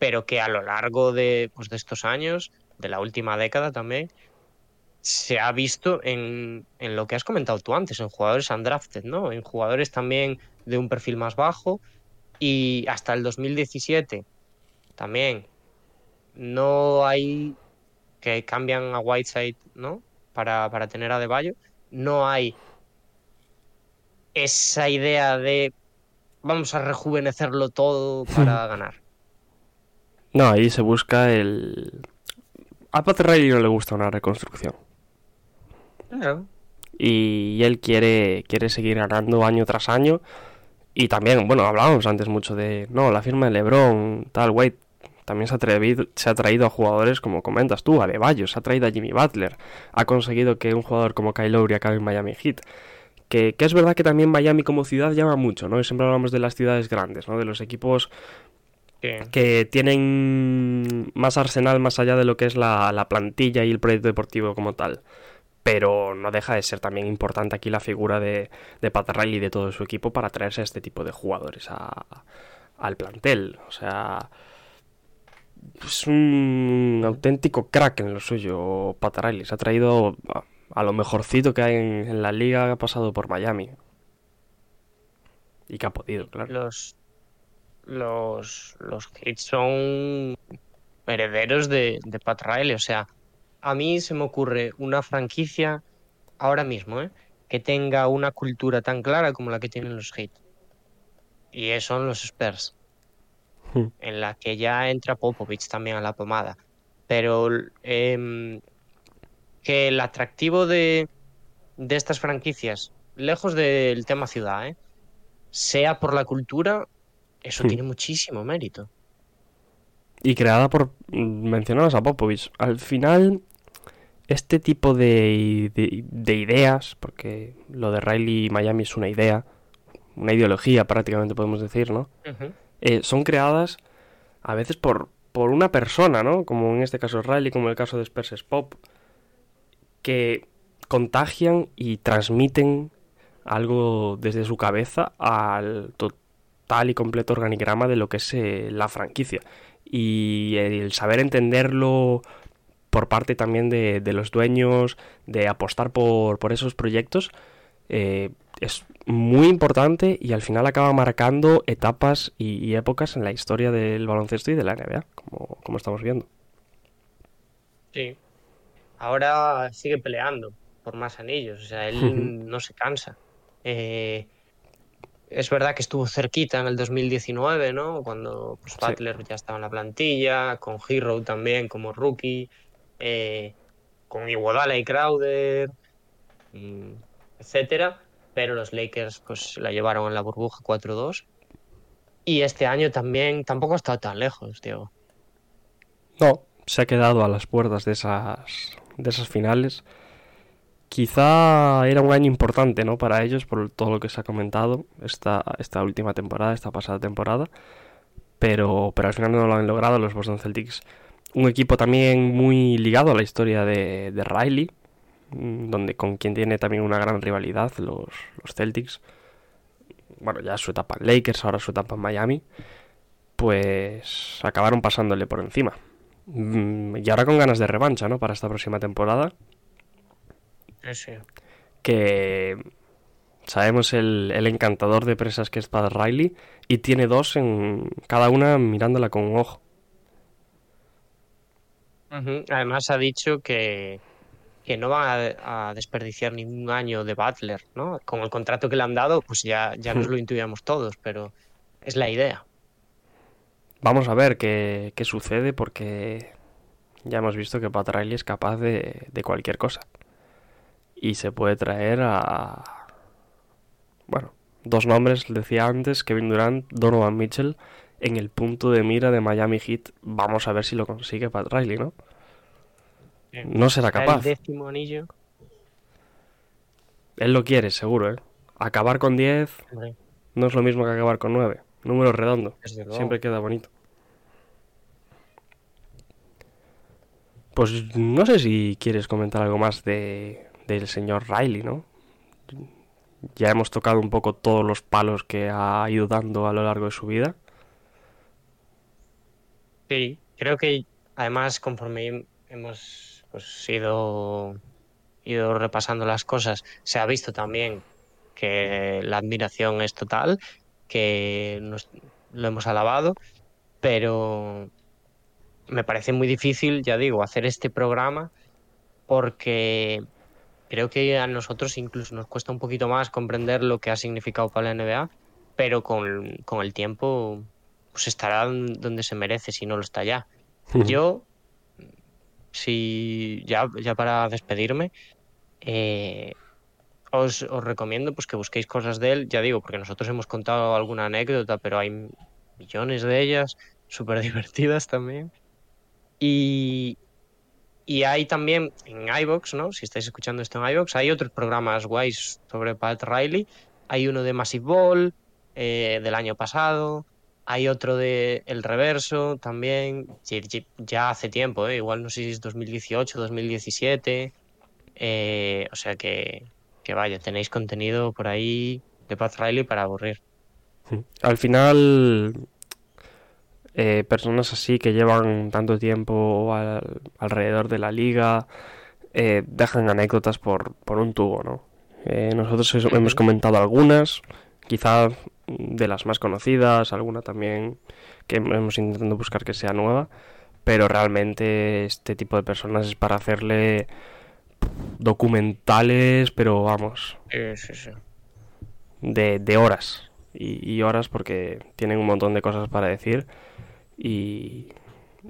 pero que a lo largo de, pues, de estos años, de la última década también, se ha visto en, en lo que has comentado tú antes, en jugadores undrafted, ¿no? En jugadores también de un perfil más bajo y hasta el 2017 también no hay que cambian a Whiteside, ¿no? Para, para tener a Deballo, no hay esa idea de vamos a rejuvenecerlo todo para (laughs) ganar. No, ahí se busca el... A Pat Riley no le gusta una reconstrucción. Claro. y él quiere, quiere seguir ganando año tras año. Y también, bueno, hablábamos antes mucho de, no, la firma de LeBron, tal, Wade, también se ha, atrevido, se ha traído a jugadores como comentas tú, a Deballo, se ha traído a Jimmy Butler, ha conseguido que un jugador como Kyle Lowry acabe en Miami Heat. Que, que es verdad que también Miami como ciudad llama mucho, ¿no? Y siempre hablamos de las ciudades grandes, ¿no? De los equipos que tienen más arsenal más allá de lo que es la, la plantilla y el proyecto deportivo como tal. Pero no deja de ser también importante aquí la figura de, de Pat Riley y de todo su equipo para traerse a este tipo de jugadores al plantel. O sea, es un auténtico crack en lo suyo, Pat Riley. Se ha traído a, lo mejorcito que hay en, la liga, ha pasado por Miami. Y que ha podido, claro. Los, los, los Heat son herederos de, de Pat Riley. O sea, a mí se me ocurre una franquicia ahora mismo, ¿eh? que tenga una cultura tan clara como la que tienen los Heat. Y son los Spurs. Hmm. En la que ya entra Popovich también a la pomada. Pero em, que el atractivo de, de estas franquicias, lejos del tema ciudad, ¿eh? sea por la cultura, eso Hmm. tiene muchísimo mérito. Y creada por. Mencionabas a Popovich. Al final, este tipo de, de- de ideas, porque lo de Riley y Miami es una idea, una ideología prácticamente podemos decir, ¿no? Eh, son creadas a veces por, por una persona, ¿no? Como en este caso es Riley, como en el caso de Spurs Pop, que contagian y transmiten algo desde su cabeza al total y completo organigrama de lo que es eh, la franquicia. Y el saber entenderlo por parte también de, de los dueños, de apostar por, por esos proyectos, eh, es muy importante y al final acaba marcando etapas y, y épocas en la historia del baloncesto y de la NBA, como, como estamos viendo. Sí. Ahora sigue peleando por más anillos, o sea, él no se cansa. Eh, es verdad que estuvo cerquita en el 2019, ¿no? Cuando pues, Butler ya estaba en la plantilla, con Hero también como rookie, eh, con Iguodala y Crowder, mm, etcétera. Pero los Lakers pues la llevaron en la burbuja 4-2. Y este año también tampoco ha estado tan lejos, Diego. No, se ha quedado a las puertas de esas, de esas finales. Quizá era un año importante ¿no? para ellos por todo lo que se ha comentado esta, esta última temporada, esta pasada temporada. Pero, pero al final no lo han logrado los Boston Celtics. Un equipo también muy ligado a la historia de, de Riley, mm, donde con quien tiene también una gran rivalidad los, los Celtics. Bueno, ya su etapa en Lakers, ahora su etapa en Miami. Pues acabaron pasándole por encima. Mm, y ahora con ganas de revancha, ¿no? Para esta próxima temporada. Sí. Que sabemos el, el encantador de presas que es Pat Riley. Y tiene dos en cada una mirándola con un ojo. Además ha dicho que, que no van a, a desperdiciar ningún año de Butler, ¿no? Con el contrato que le han dado, pues ya, ya nos lo intuíamos todos, pero es la idea. Vamos a ver qué, qué sucede porque ya hemos visto que Pat Riley es capaz de, de cualquier cosa. Y se puede traer a... Bueno, dos nombres, decía antes, Kevin Durant, Donovan Mitchell, en el punto de mira de Miami Heat. Vamos a ver si lo consigue Pat Riley, ¿no? No será capaz. El décimo anillo. Él lo quiere, seguro, ¿eh? Acabar con 10 Hombre, no es lo mismo que acabar con 9. Número redondo. Siempre queda bonito. Pues no sé si quieres comentar algo más de, del señor Riley, ¿no? Ya hemos tocado un poco todos los palos que ha ido dando a lo largo de su vida. Sí, creo que además conforme hemos pues, ido, repasando las cosas, se ha visto también que la admiración es total, que lo hemos alabado, pero me parece muy difícil, ya digo, hacer este programa porque creo que a nosotros incluso nos cuesta un poquito más comprender lo que ha significado para la NBA, pero con, con el tiempo pues estará donde se merece si no lo está ya. Yo, si ya, ya para despedirme, eh, os, os recomiendo pues que busquéis cosas de él, ya digo, porque nosotros hemos contado alguna anécdota, pero hay millones de ellas, súper (laughs) divertidas también. Y, y hay también en iVoox, ¿no? Si estáis escuchando esto en iVoox, hay otros programas guays sobre Pat Riley. Hay uno de Massive Ball eh, del año pasado. Hay otro de El Reverso también. Ya hace tiempo, ¿eh? Igual no sé si es 2018, 2017. Eh, o sea que, que vaya, tenéis contenido por ahí de Pat Riley para aburrir. Al final, eh, personas así que llevan tanto tiempo al- alrededor de la liga eh, dejan anécdotas por, por un tubo, ¿no? Eh, nosotros hemos comentado algunas, quizá de las más conocidas, alguna también que hemos intentado buscar que sea nueva, pero realmente este tipo de personas es para hacerle documentales, pero vamos, Sí, sí, sí. de, de horas y, y horas porque tienen un montón de cosas para decir y,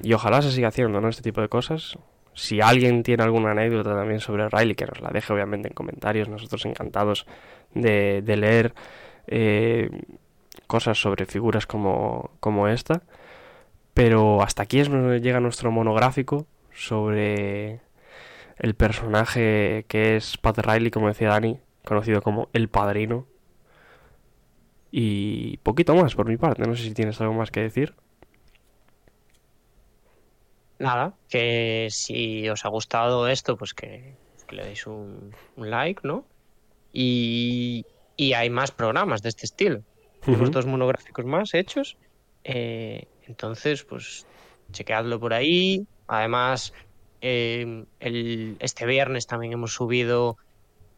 y ojalá se siga haciendo ¿no? este tipo de cosas. Si alguien tiene alguna anécdota también sobre Riley, que nos la deje obviamente en comentarios, nosotros encantados de, de leer eh, cosas sobre figuras como, como esta. Pero hasta aquí es donde llega nuestro monográfico sobre el personaje que es Pat Riley, como decía Dani, conocido como El Padrino. Y poquito más por mi parte, no sé si tienes algo más que decir. Nada, que si os ha gustado esto, pues que, le deis un like, ¿no? Y, y hay más programas de este estilo. Tenemos dos monográficos más hechos. eh, entonces, pues, chequeadlo por ahí. Además, eh, el, este viernes también hemos subido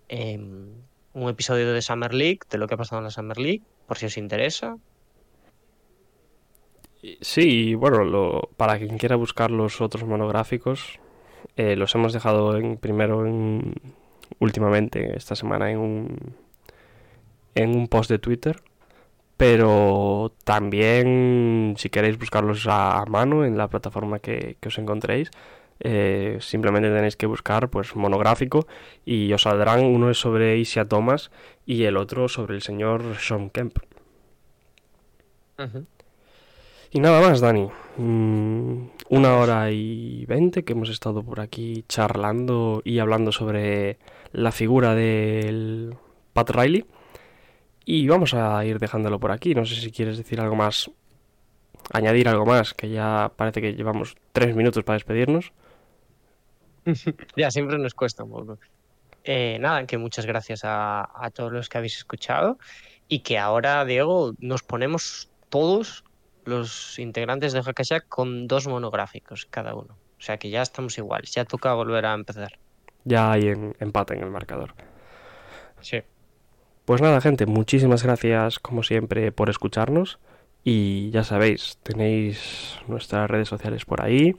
eh, un episodio de Summer League, de lo que ha pasado en la Summer League, por si os interesa. Sí, bueno, lo, para quien quiera buscar los otros monográficos, eh, los hemos dejado en, primero en, últimamente esta semana en un, en un post de Twitter pero también si queréis buscarlos a, mano en la plataforma que, os encontréis, eh, simplemente tenéis que buscar pues monográfico y os saldrán uno es sobre Isia Thomas y el otro sobre el señor Sean Kemp. Y nada más, Dani. Mm, una hora y veinte que hemos estado por aquí charlando y hablando sobre la figura del Pat Riley. Y vamos a ir dejándolo por aquí. No sé si quieres decir algo más, añadir algo más, que ya parece que llevamos tres minutos para despedirnos. (laughs) ya, siempre nos cuesta un poco. Eh, nada, que muchas gracias a, todos los que habéis escuchado y que ahora, Diego, nos ponemos todos los integrantes de Hackashack con dos monográficos cada uno. O sea que ya estamos iguales, ya toca volver a empezar. Ya hay empate en el marcador. Sí. Pues nada, gente, muchísimas gracias como siempre por escucharnos y ya sabéis, tenéis nuestras redes sociales por ahí,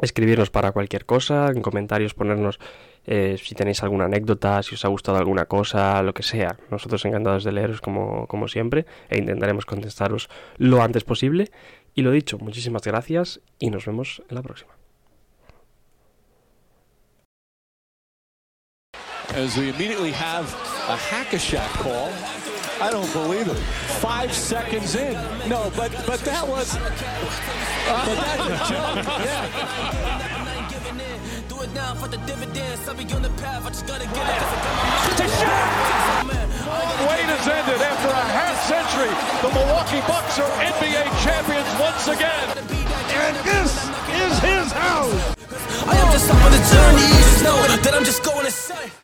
escribirnos para cualquier cosa, en comentarios ponernos eh, si tenéis alguna anécdota, si os ha gustado alguna cosa, lo que sea. Nosotros encantados de leeros como, como siempre e intentaremos contestaros lo antes posible. Y lo dicho, muchísimas gracias y nos vemos en la próxima. A Hackashack call. I don't believe it. Five seconds in. No, but but that was. But that's a joke. Yeah. Do it now for the dividends. I'll be on the path. I just gotta get it. Wait has ended after a half century. The Milwaukee Bucks are NBA champions once again. And this is his house. I am just on the journey. You just know that I'm just going to say.